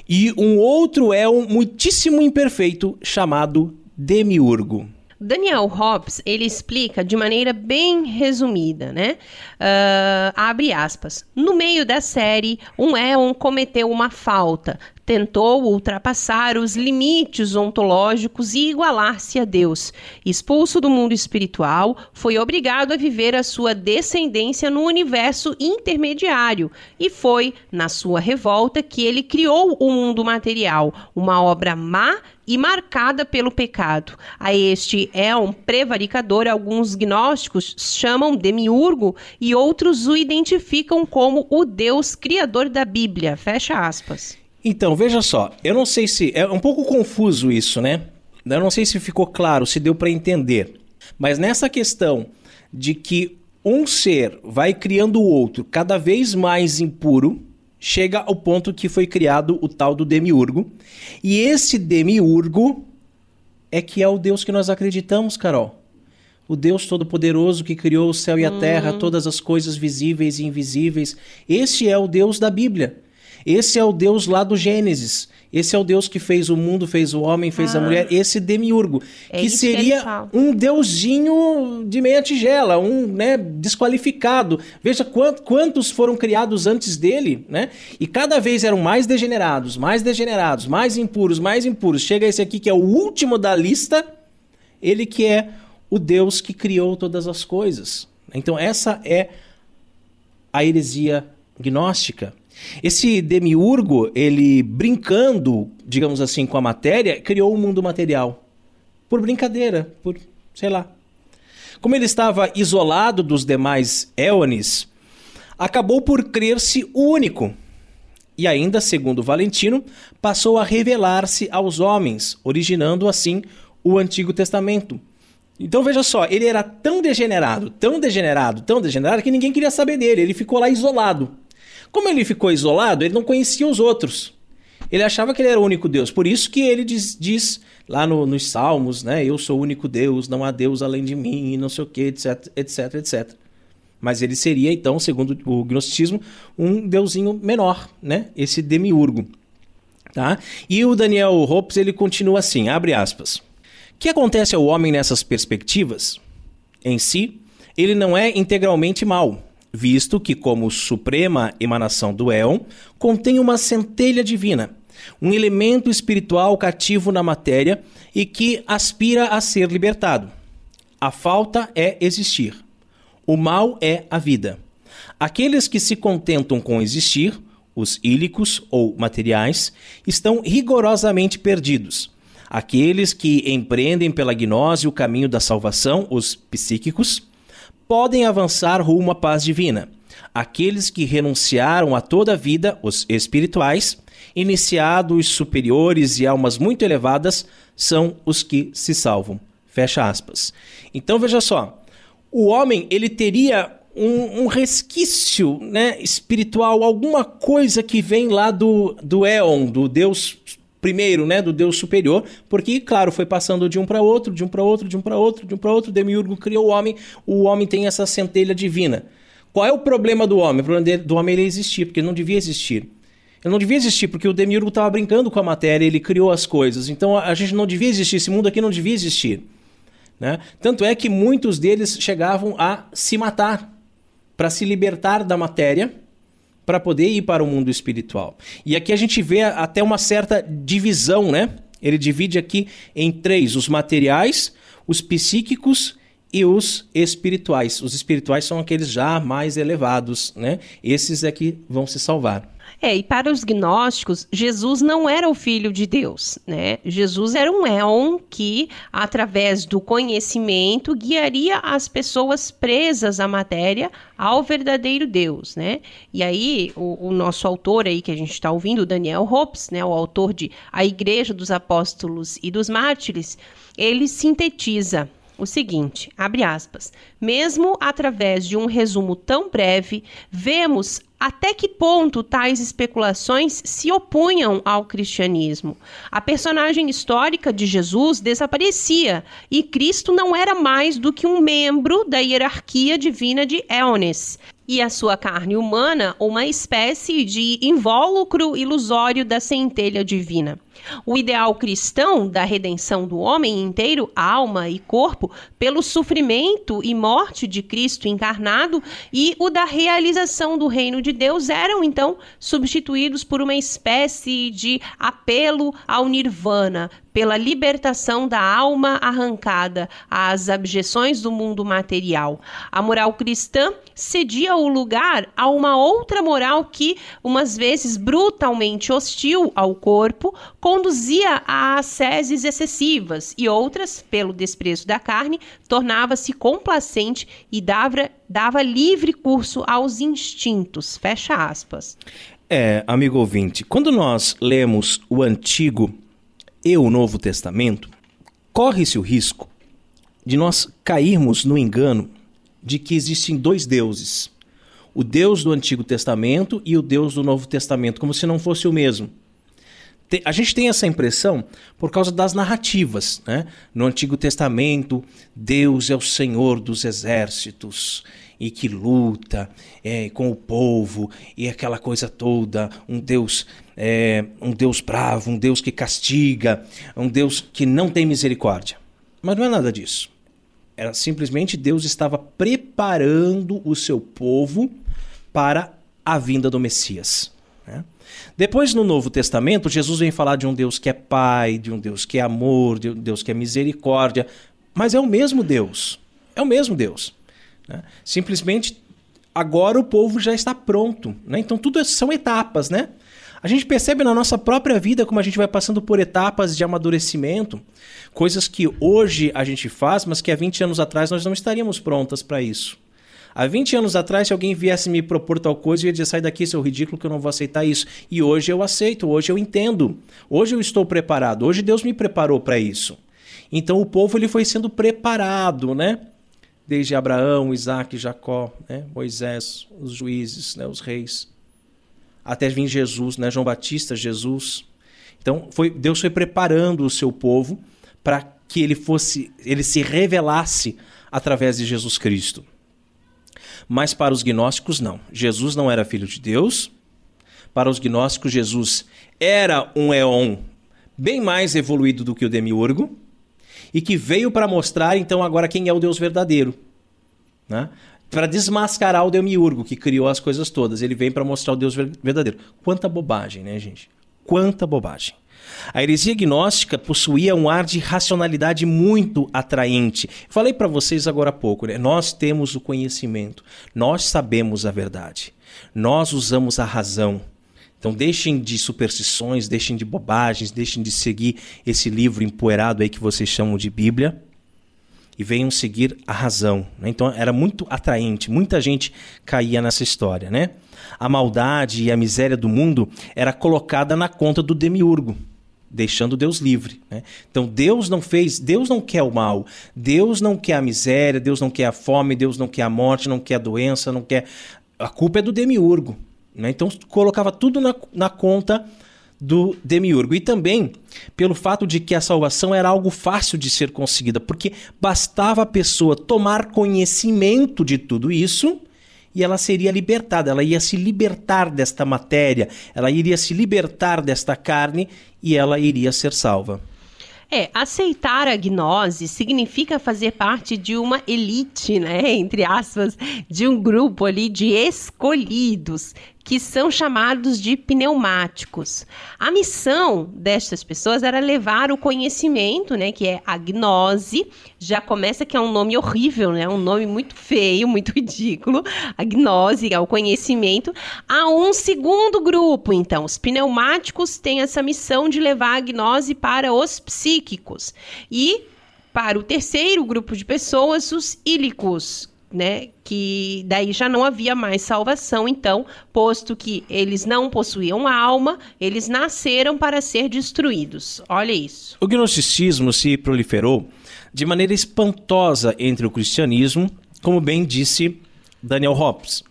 e um outro éon muitíssimo imperfeito chamado Demiurgo. Daniel Hobbes, ele explica de maneira bem resumida, né? Uh, abre aspas. No meio da série, um éon cometeu uma falta, tentou ultrapassar os limites ontológicos e igualar-se a Deus. Expulso do mundo espiritual, foi obrigado a viver a sua descendência no universo intermediário e foi na sua revolta que ele criou o mundo material, uma obra má e marcada pelo pecado. A este é um prevaricador, alguns gnósticos chamam demiurgo e outros o identificam como o Deus criador da Bíblia. Fecha aspas. Então, veja só, eu não sei se. É um pouco confuso isso, né? Eu não sei se ficou claro, se deu para entender. Mas nessa questão de que um ser vai criando o outro cada vez mais impuro, chega ao ponto que foi criado o tal do demiurgo. E esse demiurgo é que é o Deus que nós acreditamos, Carol. O Deus Todo-Poderoso que criou o céu e a terra, uhum. todas as coisas visíveis e invisíveis. Esse é o Deus da Bíblia. Esse é o Deus lá do Gênesis. Esse é o Deus que fez o mundo, fez o homem, fez ah. a mulher. Esse demiurgo, é que seria que um deusinho de meia tigela, um né, desqualificado. Veja quant, quantos foram criados antes dele, né? E cada vez eram mais degenerados, mais degenerados, mais impuros, mais impuros. Chega esse aqui que é o último da lista, ele que é o Deus que criou todas as coisas. Então essa é a heresia gnóstica. Esse demiurgo, ele brincando, digamos assim, com a matéria, criou o um mundo material. Por brincadeira, por, sei lá. Como ele estava isolado dos demais éones, acabou por crer-se único. E ainda, segundo Valentino, passou a revelar-se aos homens, originando assim o Antigo Testamento. Então veja só, ele era tão degenerado, tão degenerado, tão degenerado que ninguém queria saber dele. Ele ficou lá isolado. Como ele ficou isolado, ele não conhecia os outros. Ele achava que ele era o único Deus. Por isso que ele diz, diz lá no, nos Salmos, né? Eu sou o único Deus, não há Deus além de mim, não sei o que, etc, etc, etc. Mas ele seria, então, segundo o gnosticismo, um deusinho menor, né? Esse demiurgo. Tá? E o Daniel Hopes, ele continua assim, abre aspas. O que acontece ao homem nessas perspectivas? Em si, ele não é integralmente mau, visto que, como suprema emanação do éon, contém uma centelha divina, um elemento espiritual cativo na matéria e que aspira a ser libertado. A falta é existir. O mal é a vida. Aqueles que se contentam com existir, os ílicos ou materiais, estão rigorosamente perdidos. Aqueles que empreendem pela gnose o caminho da salvação, os psíquicos, podem avançar rumo à paz divina. Aqueles que renunciaram a toda a vida, os espirituais, iniciados superiores e almas muito elevadas, são os que se salvam. Fecha aspas. Então veja só, o homem ele teria um, um, resquício né, espiritual, alguma coisa que vem lá do, do Éon, do Deus primeiro, né, do Deus superior, porque, claro, foi passando de um para outro, de um para outro, de um para outro, de um para outro, Demiurgo criou o homem, o homem tem essa centelha divina. Qual é o problema do homem? O problema do homem ele existir, porque ele não devia existir. Ele não devia existir, porque o Demiurgo estava brincando com a matéria, ele criou as coisas. Então a gente não devia existir, esse mundo aqui não devia existir. Né? Tanto é que muitos deles chegavam a se matar para se libertar da matéria, para poder ir para o mundo espiritual. E aqui a gente vê até uma certa divisão, né? Ele divide aqui em três: os materiais, os psíquicos e os espirituais. Os espirituais são aqueles já mais elevados, né? Esses é que vão se salvar. É, e para os gnósticos, Jesus não era o filho de Deus, né? Jesus era um éon que, através do conhecimento, guiaria as pessoas presas à matéria ao verdadeiro Deus, né? E aí, o, o nosso autor aí que a gente está ouvindo, Daniel Hopes, né? O autor de A Igreja dos Apóstolos e dos Mártires, ele sintetiza o seguinte, abre aspas, mesmo através de um resumo tão breve, vemos até que ponto tais especulações se opunham ao cristianismo. A personagem histórica de Jesus desaparecia e Cristo não era mais do que um membro da hierarquia divina de Éones e a sua carne humana uma espécie de invólucro ilusório da centelha divina. O ideal cristão da redenção do homem inteiro, alma e corpo, pelo sofrimento e morte de Cristo encarnado e o da realização do reino de Deus eram então substituídos por uma espécie de apelo ao nirvana, pela libertação da alma arrancada às abjeções do mundo material. A moral cristã cedia o lugar a uma outra moral que, umas vezes brutalmente hostil ao corpo, conduzia a asceses excessivas e outras, pelo desprezo da carne, tornava-se complacente e dava, dava livre curso aos instintos. Fecha aspas. É, amigo ouvinte, quando nós lemos o Antigo e o Novo Testamento, corre-se o risco de nós cairmos no engano de que existem dois deuses: o Deus do Antigo Testamento e o Deus do Novo Testamento, como se não fosse o mesmo. A gente tem essa impressão por causa das narrativas. Né? No Antigo Testamento, Deus é o Senhor dos exércitos e que luta é, com o povo e aquela coisa toda, um Deus é, um Deus bravo, um Deus que castiga, um Deus que não tem misericórdia. Mas não é nada disso. Era simplesmente Deus estava preparando o seu povo para a vinda do Messias. Depois, no Novo Testamento, Jesus vem falar de um Deus que é Pai, de um Deus que é amor, de um Deus que é misericórdia, mas é o mesmo Deus. É o mesmo Deus. Né? Simplesmente agora o povo já está pronto. Né? Então, tudo são etapas, né? A gente percebe na nossa própria vida como a gente vai passando por etapas de amadurecimento, coisas que hoje a gente faz, mas que há 20 anos atrás nós não estaríamos prontas para isso. Há 20 anos atrás, se alguém viesse me propor tal coisa, eu ia dizer: sai daqui, seu ridículo, que eu não vou aceitar isso. E hoje eu aceito, hoje eu entendo. Hoje eu estou preparado, hoje Deus me preparou para isso. Então o povo ele foi sendo preparado, né? Desde Abraão, Isaac, Jacó, né? Moisés, os juízes, né? os reis até vir Jesus, né? João Batista, Jesus. Então, foi, Deus foi preparando o seu povo para que ele fosse, ele se revelasse através de Jesus Cristo. Mas para os gnósticos não. Jesus não era filho de Deus. Para os gnósticos, Jesus era um éon bem mais evoluído do que o demiurgo e que veio para mostrar então agora quem é o Deus verdadeiro. Né? para desmascarar o demiurgo que criou as coisas todas. Ele vem para mostrar o Deus verdadeiro. Quanta bobagem, né, gente? Quanta bobagem. A heresia gnóstica possuía um ar de racionalidade muito atraente. Falei para vocês agora há pouco, né? Nós temos o conhecimento, nós sabemos a verdade, nós usamos a razão. Então deixem de superstições, deixem de bobagens, deixem de seguir esse livro empoeirado aí que vocês chamam de Bíblia e venham seguir a razão. Né? Então era muito atraente, muita gente caía nessa história. Né? A maldade e a miséria do mundo era colocada na conta do demiurgo, deixando Deus livre. Né? Então Deus não fez, Deus não quer o mal, Deus não quer a miséria, Deus não quer a fome, Deus não quer a morte, não quer a doença, não quer. A culpa é do demiurgo. Né? Então colocava tudo na, na conta do demiurgo. E também pelo fato de que a salvação era algo fácil de ser conseguida, porque bastava a pessoa tomar conhecimento de tudo isso e ela seria libertada, ela ia se libertar desta matéria, ela iria se libertar desta carne e ela iria ser salva. É, aceitar a gnose significa fazer parte de uma elite, né? Entre aspas, de um grupo ali de escolhidos que são chamados de pneumáticos. A missão destas pessoas era levar o conhecimento, né, que é a gnose. Já começa que é um nome horrível, né? Um nome muito feio, muito ridículo. A gnose é o conhecimento a um segundo grupo. Então, os pneumáticos têm essa missão de levar a gnose para os psíquicos. E para o terceiro grupo de pessoas, os ílicos, né, que daí já não havia mais salvação, então, posto que eles não possuíam alma, eles nasceram para ser destruídos. Olha isso. O gnosticismo se proliferou de maneira espantosa entre o cristianismo, como bem disse Daniel Hobbes.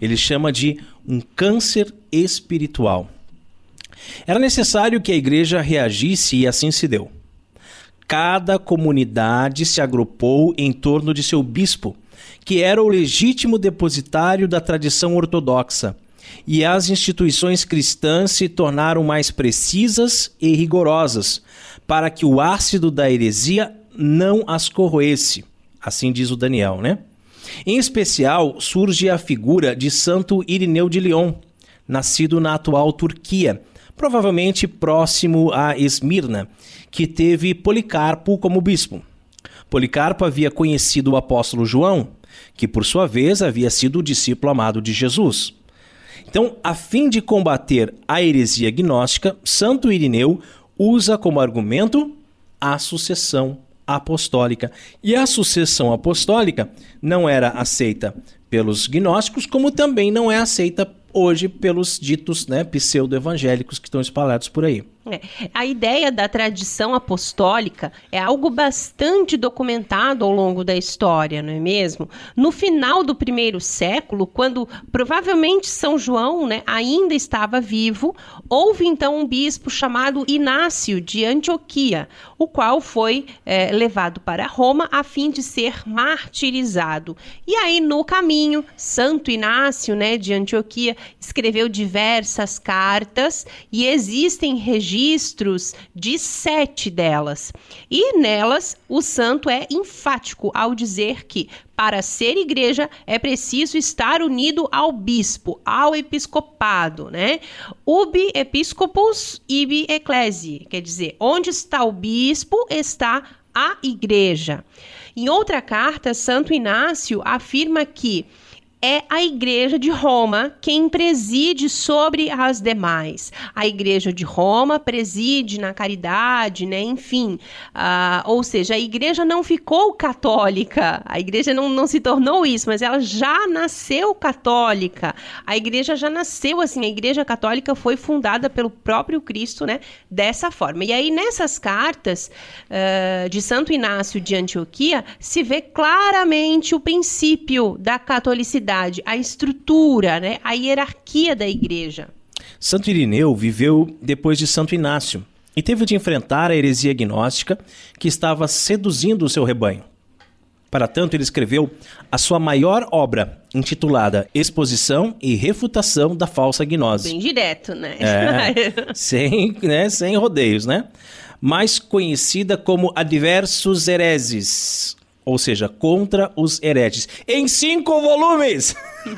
Ele chama de um câncer espiritual. Era necessário que a igreja reagisse e assim se deu cada comunidade se agrupou em torno de seu bispo, que era o legítimo depositário da tradição ortodoxa, e as instituições cristãs se tornaram mais precisas e rigorosas, para que o ácido da heresia não as corroesse. Assim diz o Daniel, né? Em especial, surge a figura de Santo Irineu de Lyon, nascido na atual Turquia, provavelmente próximo a Esmirna, que teve Policarpo como bispo. Policarpo havia conhecido o apóstolo João, que por sua vez havia sido o discípulo amado de Jesus. Então, a fim de combater a heresia gnóstica, Santo Irineu usa como argumento a sucessão apostólica. E a sucessão apostólica não era aceita pelos gnósticos, como também não é aceita hoje pelos ditos né, pseudo-evangélicos que estão espalhados por aí. É, a ideia da tradição apostólica é algo bastante documentado ao longo da história, não é mesmo? No final do primeiro século, quando provavelmente São João né, ainda estava vivo, houve então um bispo chamado Inácio de Antioquia, o qual foi é, levado para Roma a fim de ser martirizado. E aí, no caminho, Santo Inácio né, de Antioquia escreveu diversas cartas e existem registros de sete delas. E nelas, o santo é enfático ao dizer que para ser igreja é preciso estar unido ao bispo, ao episcopado, né? Ubi episcopus ibi ecclesi, quer dizer, onde está o bispo está a igreja. Em outra carta, Santo Inácio afirma que é a Igreja de Roma quem preside sobre as demais. A Igreja de Roma preside na caridade, né? Enfim, uh, ou seja, a Igreja não ficou católica, a Igreja não, não se tornou isso, mas ela já nasceu católica. A Igreja já nasceu assim, a Igreja Católica foi fundada pelo próprio Cristo, né? Dessa forma. E aí, nessas cartas uh, de Santo Inácio de Antioquia, se vê claramente o princípio da catolicidade a estrutura, né, a hierarquia da igreja. Santo Irineu viveu depois de Santo Inácio e teve de enfrentar a heresia gnóstica que estava seduzindo o seu rebanho. Para tanto, ele escreveu a sua maior obra, intitulada Exposição e Refutação da Falsa Gnose. Bem direto, né? É, sem, né? Sem rodeios, né? Mais conhecida como Adversus Hereses, ou seja, contra os hereges, em cinco volumes.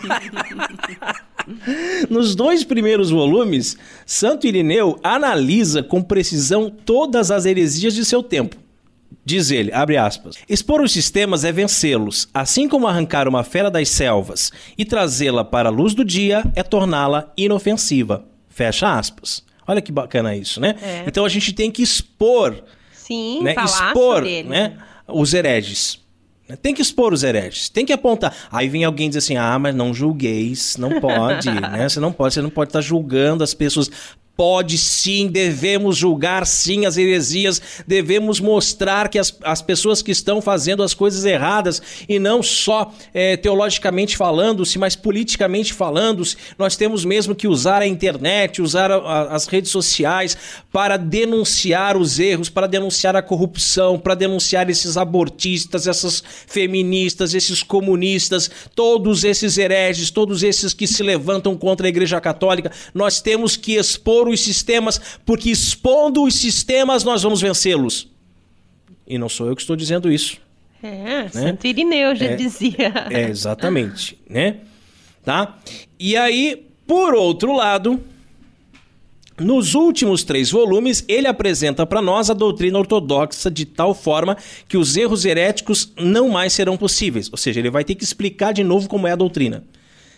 Nos dois primeiros volumes, Santo Irineu analisa com precisão todas as heresias de seu tempo. Diz ele, abre aspas, expor os sistemas é vencê-los, assim como arrancar uma fera das selvas e trazê-la para a luz do dia é torná-la inofensiva. Fecha aspas. Olha que bacana isso, né? É. Então a gente tem que expor, Sim, né? expor né? os hereges. Tem que expor os hereges, tem que apontar. Aí vem alguém dizer assim: ah, mas não julgueis, não pode, né? Você não pode, você não pode estar julgando as pessoas. Pode sim, devemos julgar sim as heresias, devemos mostrar que as, as pessoas que estão fazendo as coisas erradas, e não só é, teologicamente falando-se, mas politicamente falando-se, nós temos mesmo que usar a internet, usar a, a, as redes sociais para denunciar os erros, para denunciar a corrupção, para denunciar esses abortistas, essas feministas, esses comunistas, todos esses hereges, todos esses que se levantam contra a Igreja Católica. Nós temos que expor expor os sistemas, porque expondo os sistemas nós vamos vencê-los. E não sou eu que estou dizendo isso. É, né? Santo Irineu já é, dizia. É, exatamente, né? Tá? E aí, por outro lado, nos últimos três volumes, ele apresenta para nós a doutrina ortodoxa de tal forma que os erros heréticos não mais serão possíveis. Ou seja, ele vai ter que explicar de novo como é a doutrina.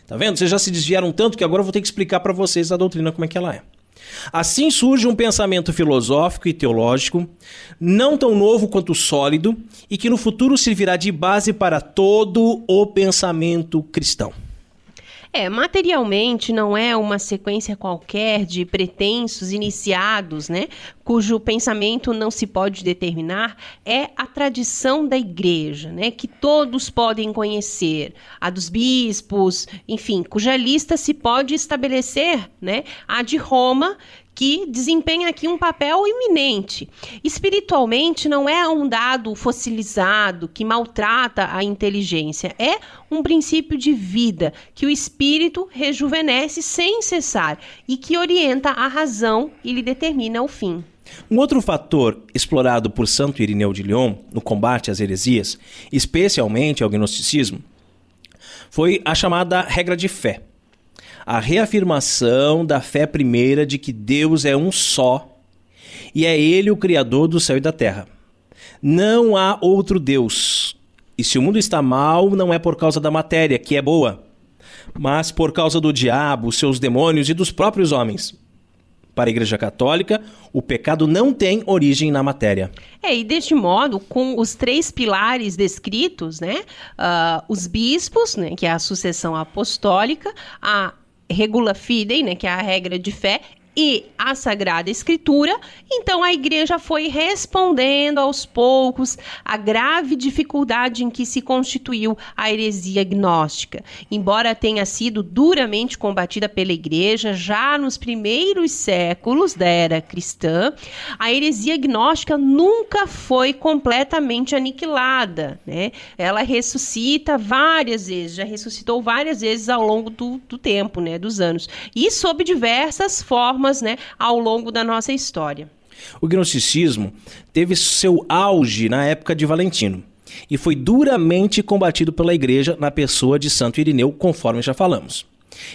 Tá vendo? Vocês já se desviaram tanto que agora eu vou ter que explicar para vocês a doutrina como é que ela é. Assim surge um pensamento filosófico e teológico, não tão novo quanto sólido, e que no futuro servirá de base para todo o pensamento cristão. É, materialmente não é uma sequência qualquer de pretensos iniciados, né, cujo pensamento não se pode determinar, é a tradição da igreja, né, que todos podem conhecer, a dos bispos, enfim, cuja lista se pode estabelecer, né, a de Roma, que desempenha aqui um papel iminente. Espiritualmente, não é um dado fossilizado que maltrata a inteligência, é um princípio de vida que o espírito rejuvenesce sem cessar e que orienta a razão e lhe determina o fim. Um outro fator explorado por Santo Irineu de Lyon no combate às heresias, especialmente ao gnosticismo, foi a chamada regra de fé a reafirmação da fé primeira de que Deus é um só e é Ele o Criador do céu e da terra. Não há outro Deus. E se o mundo está mal, não é por causa da matéria, que é boa, mas por causa do diabo, seus demônios e dos próprios homens. Para a Igreja Católica, o pecado não tem origem na matéria. É, e deste modo, com os três pilares descritos, né, uh, os bispos, né, que é a sucessão apostólica, a regula fidei, né, que é a regra de fé, e a Sagrada Escritura, então a igreja foi respondendo aos poucos a grave dificuldade em que se constituiu a heresia gnóstica. Embora tenha sido duramente combatida pela igreja já nos primeiros séculos da era cristã, a heresia gnóstica nunca foi completamente aniquilada. Né? Ela ressuscita várias vezes, já ressuscitou várias vezes ao longo do, do tempo, né, dos anos, e sob diversas formas formas né, ao longo da nossa história. O gnosticismo teve seu auge na época de Valentino e foi duramente combatido pela igreja na pessoa de Santo Irineu, conforme já falamos.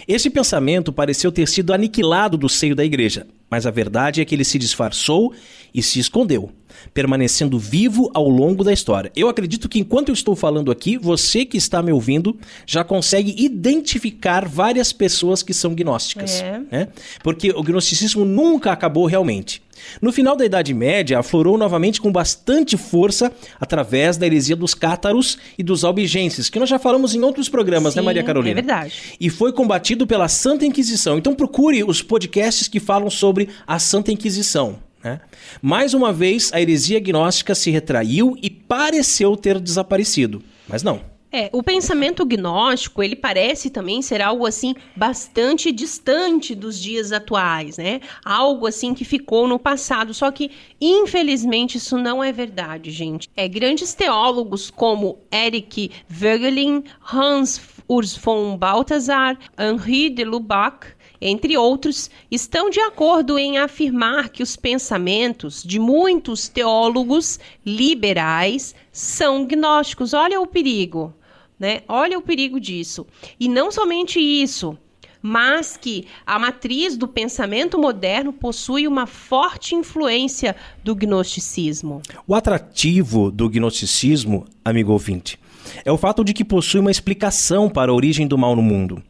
Esse pensamento pareceu ter sido aniquilado do seio da igreja, mas a verdade é que ele se disfarçou e se escondeu. Permanecendo vivo ao longo da história. Eu acredito que enquanto eu estou falando aqui, você que está me ouvindo já consegue identificar várias pessoas que são gnósticas. É. Né? Porque o gnosticismo nunca acabou realmente. No final da Idade Média, aflorou novamente com bastante força através da heresia dos cátaros e dos albigenses, que nós já falamos em outros programas, Sim, né, Maria Carolina? É verdade. E foi combatido pela Santa Inquisição. Então procure os podcasts que falam sobre a Santa Inquisição. Né? Mais uma vez, a heresia gnóstica se retraiu e pareceu ter desaparecido. Mas não. É, o pensamento gnóstico, ele parece também ser algo assim bastante distante dos dias atuais, né? Algo assim que ficou no passado, só que infelizmente isso não é verdade, gente. É grandes teólogos como Eric Voegelin, Hans Urs von Balthasar, Henri de Lubac, entre outros, estão de acordo em afirmar que os pensamentos de muitos teólogos liberais são gnósticos. Olha o perigo, né? Olha o perigo disso. E não somente isso, mas que a matriz do pensamento moderno possui uma forte influência do gnosticismo. O atrativo do gnosticismo, amigo ouvinte, é o fato de que possui uma explicação para a origem do mal no mundo.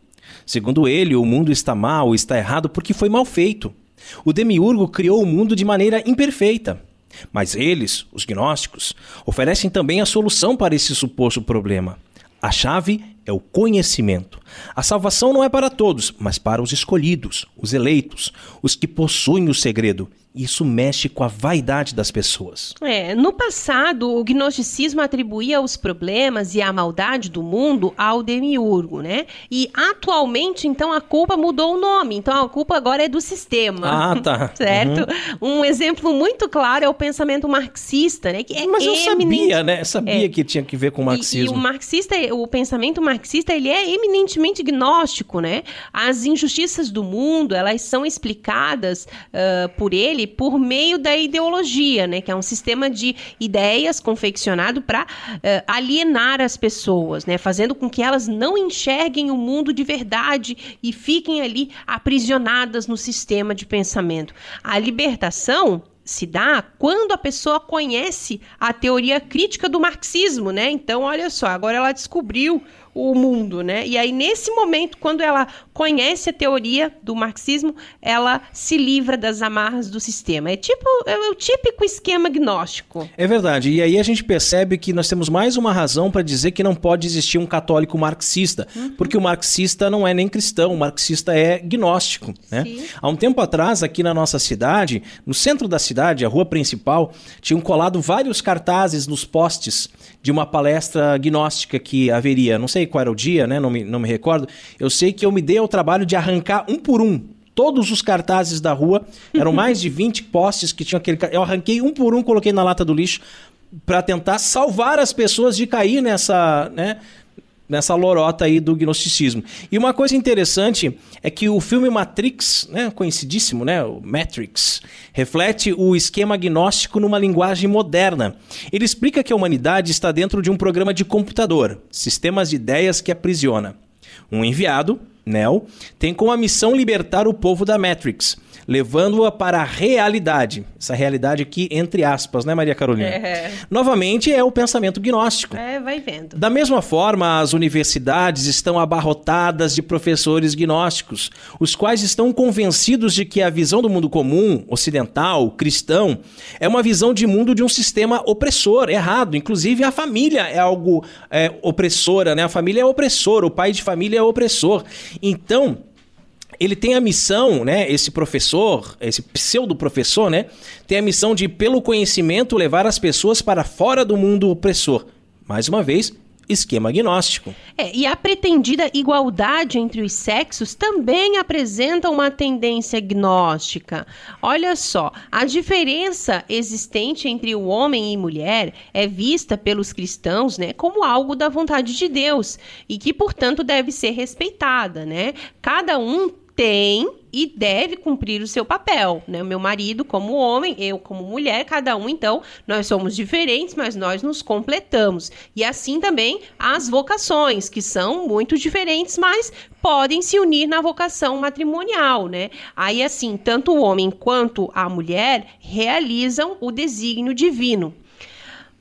Segundo ele, o mundo está mal, está errado porque foi mal feito. O demiurgo criou o mundo de maneira imperfeita. Mas eles, os gnósticos, oferecem também a solução para esse suposto problema. A chave é o conhecimento. A salvação não é para todos, mas para os escolhidos, os eleitos, os que possuem o segredo isso mexe com a vaidade das pessoas. É, no passado, o gnosticismo atribuía os problemas e a maldade do mundo ao demiurgo, né? E atualmente, então, a culpa mudou o nome. Então, a culpa agora é do sistema. Ah, tá. certo? Uhum. Um exemplo muito claro é o pensamento marxista, né? Que é Mas eu sabia, né? Eu sabia é. que tinha que ver com o marxismo. E, e, o marxista, o pensamento marxista, ele é eminentemente gnóstico, né? As injustiças do mundo, elas são explicadas uh, por ele ele por meio da ideologia, né, que é um sistema de ideias confeccionado para uh, eh, alienar as pessoas, né, fazendo com que elas não enxerguem o mundo de verdade e fiquem ali aprisionadas no sistema de pensamento. A libertação se dá quando a pessoa conhece a teoria crítica do marxismo, né? Então, olha só, agora ela descobriu o mundo, né? E aí, nesse momento, quando ela conhece a teoria do marxismo, ela se livra das amarras do sistema. É tipo é o típico esquema gnóstico. É verdade. E aí a gente percebe que nós temos mais uma razão para dizer que não pode existir um católico marxista, uhum. porque o marxista não é nem cristão, o marxista é gnóstico, né? Há um tempo atrás, aqui na nossa cidade, no centro da cidade, a rua principal, tinham colado vários cartazes nos postes de uma palestra gnóstica que haveria. Não sei qual era o dia, né? Não me, não me recordo. Eu sei que eu me dei ao trabalho de arrancar um por um todos os cartazes da rua. Eram mais de 20 postes que tinham aquele. Eu arranquei um por um, coloquei na lata do lixo para tentar salvar as pessoas de cair nessa, né, nessa lorota aí do gnosticismo. E uma coisa interessante é que o filme Matrix, né, conhecidíssimo, né, o Matrix, reflete o esquema gnóstico numa linguagem moderna. Ele explica que a humanidade está dentro de um programa de computador, sistemas de ideias que aprisiona. Um enviado, Neo, tem como a missão libertar o povo da Matrix levando-a para a realidade. Essa realidade aqui, entre aspas, né, Maria Carolina? É. Novamente, é o pensamento gnóstico. É, vai vendo. Da mesma forma, as universidades estão abarrotadas de professores gnósticos, os quais estão convencidos de que a visão do mundo comum, ocidental, cristão, é uma visão de mundo de um sistema opressor, errado. Inclusive, a família é algo é, opressora, né? A família é opressora, o pai de família é opressor. Então, ele tem a missão, né, esse professor, esse pseudo professor, né, tem a missão de pelo conhecimento levar as pessoas para fora do mundo opressor. Mais uma vez, esquema agnóstico. É, e a pretendida igualdade entre os sexos também apresenta uma tendência gnóstica. Olha só, a diferença existente entre o homem e mulher é vista pelos cristãos né, como algo da vontade de Deus e que, portanto, deve ser respeitada. Né? Cada um tem e deve cumprir o seu papel, né? O meu marido como homem, eu como mulher, cada um então, nós somos diferentes, mas nós nos completamos. E assim também as vocações, que são muito diferentes, mas podem se unir na vocação matrimonial, né? Aí assim, tanto o homem quanto a mulher realizam o desígnio divino.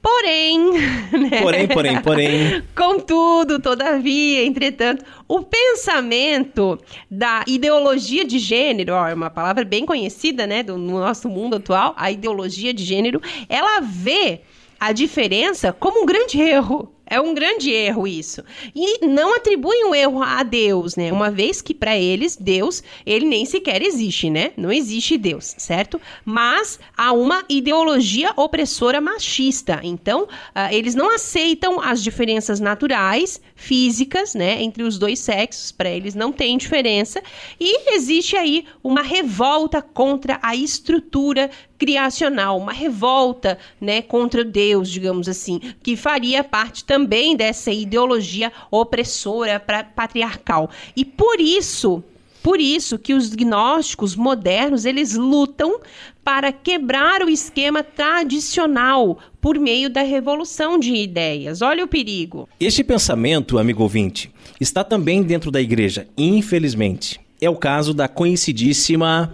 Porém, né? porém, porém, porém, contudo, todavia, entretanto, o pensamento da ideologia de gênero, ó, é uma palavra bem conhecida, né, do, no nosso mundo atual, a ideologia de gênero, ela vê a diferença como um grande erro. É um grande erro isso. E não atribuem o erro a Deus, né? Uma vez que para eles Deus, ele nem sequer existe, né? Não existe Deus, certo? Mas há uma ideologia opressora machista. Então, uh, eles não aceitam as diferenças naturais, físicas, né, entre os dois sexos. Para eles não tem diferença. E existe aí uma revolta contra a estrutura criacional, uma revolta, né, contra Deus, digamos assim, que faria parte também dessa ideologia opressora patriarcal. E por isso, por isso que os gnósticos modernos, eles lutam para quebrar o esquema tradicional por meio da revolução de ideias. Olha o perigo. Este pensamento, amigo ouvinte, está também dentro da igreja, infelizmente. É o caso da conhecidíssima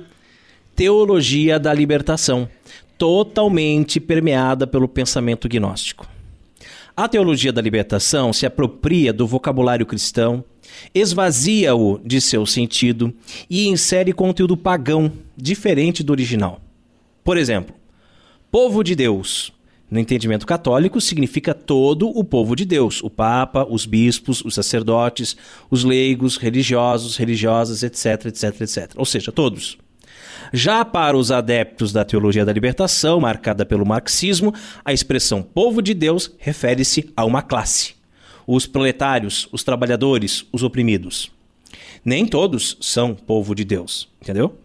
teologia da libertação, totalmente permeada pelo pensamento gnóstico. A teologia da libertação se apropria do vocabulário cristão, esvazia-o de seu sentido e insere conteúdo pagão, diferente do original. Por exemplo, povo de Deus. No entendimento católico, significa todo o povo de Deus: o Papa, os bispos, os sacerdotes, os leigos, religiosos, religiosas, etc, etc, etc. Ou seja, todos. Já para os adeptos da teologia da libertação, marcada pelo marxismo, a expressão povo de Deus refere-se a uma classe: os proletários, os trabalhadores, os oprimidos. Nem todos são povo de Deus, entendeu?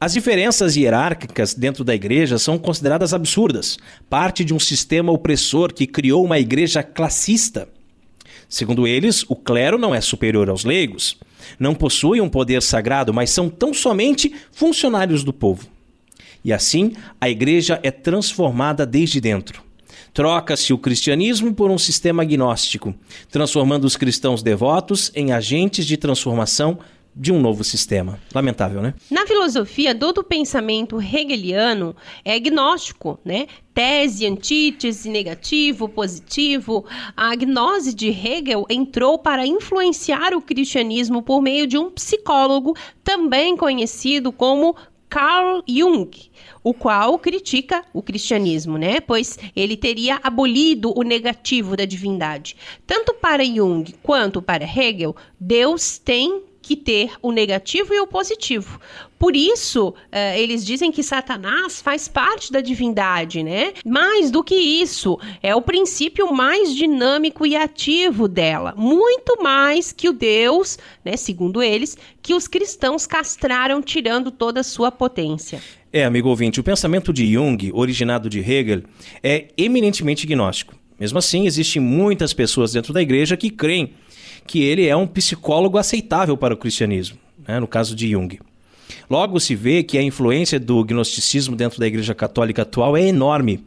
As diferenças hierárquicas dentro da igreja são consideradas absurdas, parte de um sistema opressor que criou uma igreja classista. Segundo eles, o clero não é superior aos leigos, não possuem um poder sagrado, mas são tão somente funcionários do povo. E assim, a igreja é transformada desde dentro. Troca-se o cristianismo por um sistema agnóstico, transformando os cristãos devotos em agentes de transformação de um novo sistema. Lamentável, né? Na filosofia, todo pensamento hegeliano é agnóstico, né? Tese, antítese, negativo, positivo. A gnose de Hegel entrou para influenciar o cristianismo por meio de um psicólogo também conhecido como Carl Jung, o qual critica o cristianismo, né? Pois ele teria abolido o negativo da divindade. Tanto para Jung quanto para Hegel, Deus tem que ter o negativo e o positivo. Por isso, uh, eles dizem que Satanás faz parte da divindade, né? Mais do que isso, é o princípio mais dinâmico e ativo dela. Muito mais que o Deus, né, segundo eles, que os cristãos castraram, tirando toda a sua potência. É, amigo ouvinte, o pensamento de Jung, originado de Hegel, é eminentemente gnóstico. Mesmo assim, existem muitas pessoas dentro da igreja que creem que ele é um psicólogo aceitável para o cristianismo, né, no caso de Jung. Logo se vê que a influência do gnosticismo dentro da Igreja Católica atual é enorme.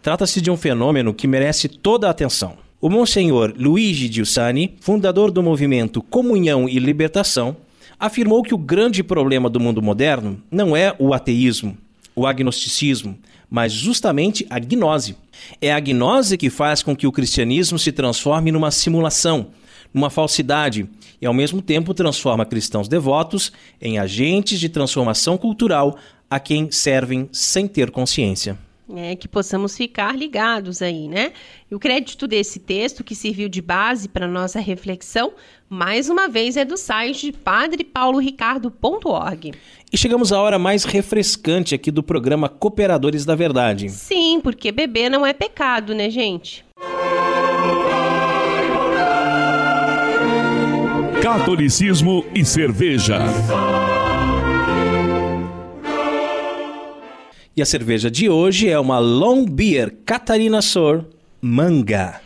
Trata-se de um fenômeno que merece toda a atenção. O Monsenhor Luigi Giussani, fundador do movimento Comunhão e Libertação, afirmou que o grande problema do mundo moderno não é o ateísmo, o agnosticismo, mas justamente a gnose. É a gnose que faz com que o cristianismo se transforme numa simulação, uma falsidade e, ao mesmo tempo, transforma cristãos devotos em agentes de transformação cultural a quem servem sem ter consciência. É, que possamos ficar ligados aí, né? E o crédito desse texto, que serviu de base para nossa reflexão, mais uma vez é do site padrepauloricardo.org. E chegamos à hora mais refrescante aqui do programa Cooperadores da Verdade. Sim, porque beber não é pecado, né, gente? Catolicismo e cerveja. E a cerveja de hoje é uma Long Beer Catarina Sor Manga.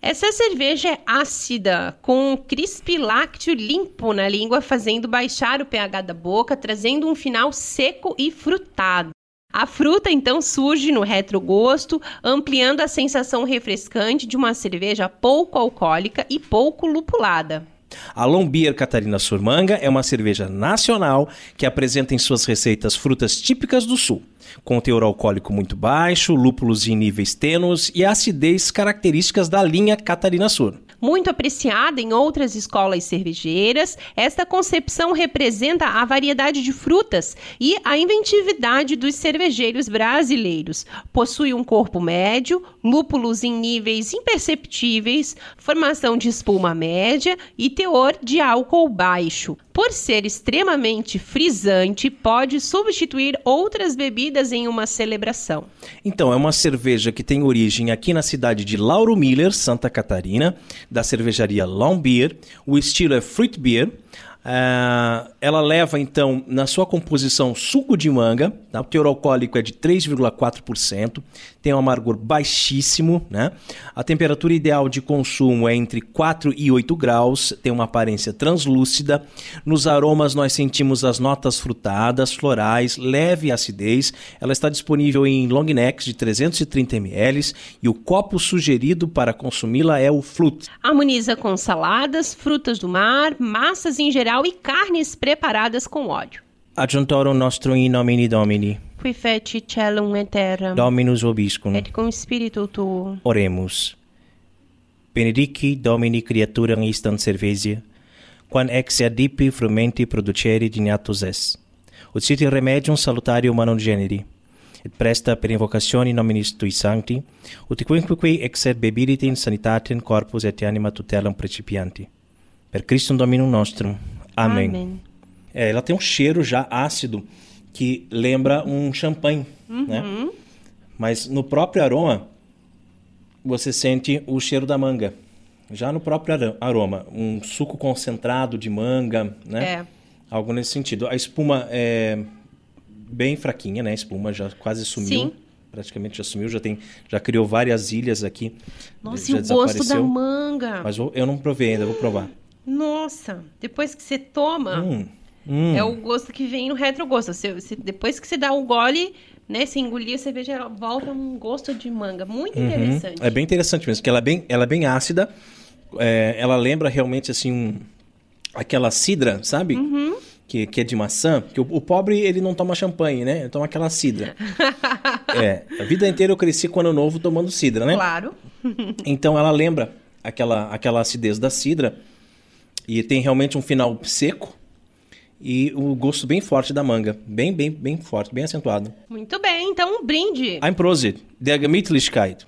Essa cerveja é ácida, com um crisp lácteo limpo na língua, fazendo baixar o pH da boca, trazendo um final seco e frutado. A fruta então surge no retrogosto, ampliando a sensação refrescante de uma cerveja pouco alcoólica e pouco lupulada. A Lombier Catarina Surmanga é uma cerveja nacional que apresenta em suas receitas frutas típicas do sul, com teor alcoólico muito baixo, lúpulos em níveis tênues e acidez características da linha Catarina Sur. Muito apreciada em outras escolas cervejeiras, esta concepção representa a variedade de frutas e a inventividade dos cervejeiros brasileiros. Possui um corpo médio, lúpulos em níveis imperceptíveis, formação de espuma média e teor de álcool baixo. Por ser extremamente frisante, pode substituir outras bebidas em uma celebração. Então, é uma cerveja que tem origem aqui na cidade de Lauro Miller, Santa Catarina, da cervejaria Long Beer. O estilo é Fruit Beer. Uh, ela leva, então, na sua composição, suco de manga. Tá? O teor alcoólico é de 3,4%. Tem um amargor baixíssimo. Né? A temperatura ideal de consumo é entre 4 e 8 graus. Tem uma aparência translúcida. Nos aromas, nós sentimos as notas frutadas, florais, leve acidez. Ela está disponível em long necks de 330 ml. E o copo sugerido para consumi-la é o Flute. Harmoniza com saladas, frutas do mar, massas em geral e carnes preparadas com óleo. Adjuntorum nostrum in nomine Domini. Qui feci celum et terra. Dominus vobiscum. Et cum spiritu tuo. Oremus. Benedici Domini creaturam instant cervesia, quan ex adipi frumenti producere dignatus es. Ut sit in remedium salutarium manum generi, et presta per invocatione nominis tui sancti, ut quinquique exer bebiditin sanitatem corpus et anima tutelam precipianti. Per Christum Dominum nostrum. Amém. Amém. É, ela tem um cheiro já ácido que lembra um champanhe, uhum. né? Mas no próprio aroma você sente o cheiro da manga. Já no próprio aroma, um suco concentrado de manga, né? É. Algo nesse sentido. A espuma é bem fraquinha, né? A espuma já quase sumiu. Sim. Praticamente já sumiu, já tem, já criou várias ilhas aqui. Nossa, e o gosto da manga. Mas eu não provei ainda, vou provar. Nossa, depois que você toma, hum, hum. é o gosto que vem no retrogosto. Você, você, depois que você dá o gole, né, você engolir, vê já volta um gosto de manga. Muito uhum. interessante. É bem interessante mesmo, porque ela é bem, ela é bem ácida. É, ela lembra realmente assim um, aquela cidra, sabe? Uhum. Que, que é de maçã. Que o, o, pobre ele não toma champanhe, né? Ele toma aquela cidra. é, a vida inteira eu cresci com ano novo tomando cidra, né? Claro. então ela lembra aquela, aquela acidez da cidra. E tem realmente um final seco e o gosto bem forte da manga. Bem, bem, bem forte, bem acentuado. Muito bem, então um brinde. Ein Prosit, der Gemütlichkeit.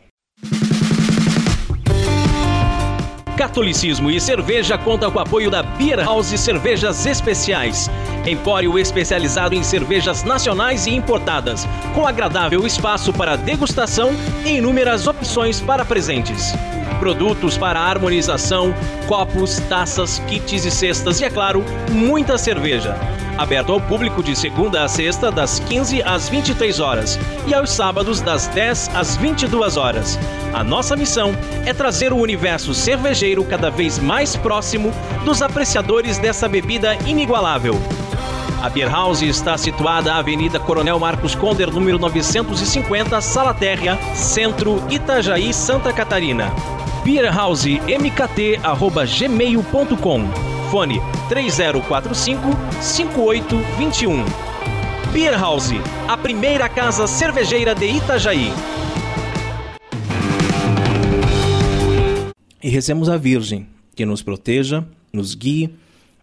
Catolicismo e Cerveja conta com o apoio da Beer House Cervejas Especiais. Empório especializado em cervejas nacionais e importadas, com agradável espaço para degustação e inúmeras opções para presentes produtos para harmonização, copos, taças, kits e cestas e, é claro, muita cerveja. Aberto ao público de segunda a sexta, das 15 às 23 horas e aos sábados, das 10 às 22 horas. A nossa missão é trazer o universo cervejeiro cada vez mais próximo dos apreciadores dessa bebida inigualável. A Beer House está situada na Avenida Coronel Marcos Conder, número 950, Sala Térrea, Centro, Itajaí, Santa Catarina beerhousemkt@gmail.com. Fone 3045 5821. Beer House, a primeira casa cervejeira de Itajaí. E rezemos a Virgem, que nos proteja, nos guie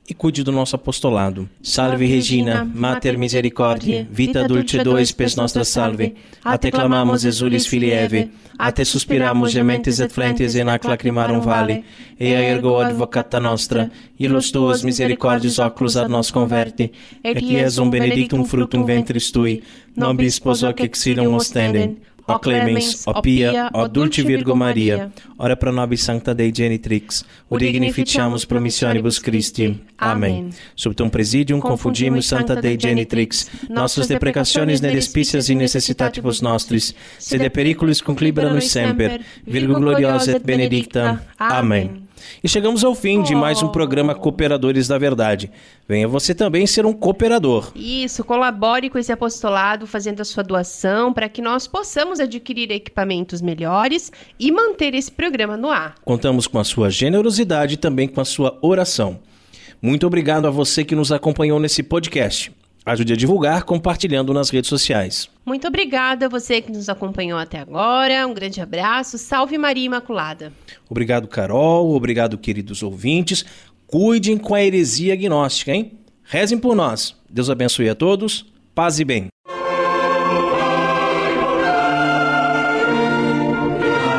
e cuide do nosso apostolado. Salve Regina, Mater Misericordiae, vita dulce dois pes nostra salve. A te clamamos, exulis filii Eve, a te suspiramos gementes et flentes in ac lacrimarum vale, ea ergo advocata nostra, illos tuos misericordios oculos ad nos converti, et iesum benedictum fructum ventris tui, nobis posoc exilium ostendem, ó clemens, ó pia, ó dulce Virgo Maria, ora pro nobis sancta Dei genitrix, dignificiamus promissionibus Christi. Amém. Subtum presidium confundimus Santa Dei genitrix, nostras deprecationes ne despicias in necessitatibus nostris, sed de periculis conclibera nos semper, Virgo gloriosa et benedicta. Amém. E chegamos ao fim de mais um programa Cooperadores da Verdade. Venha você também ser um cooperador. Isso, colabore com esse apostolado fazendo a sua doação para que nós possamos adquirir equipamentos melhores e manter esse programa no ar. Contamos com a sua generosidade e também com a sua oração. Muito obrigado a você que nos acompanhou nesse podcast. Ajude a divulgar compartilhando nas redes sociais. Muito obrigada a você que nos acompanhou até agora. Um grande abraço. Salve Maria Imaculada. Obrigado, Carol. Obrigado, queridos ouvintes. Cuidem com a heresia agnóstica, hein? Rezem por nós. Deus abençoe a todos. Paz e bem.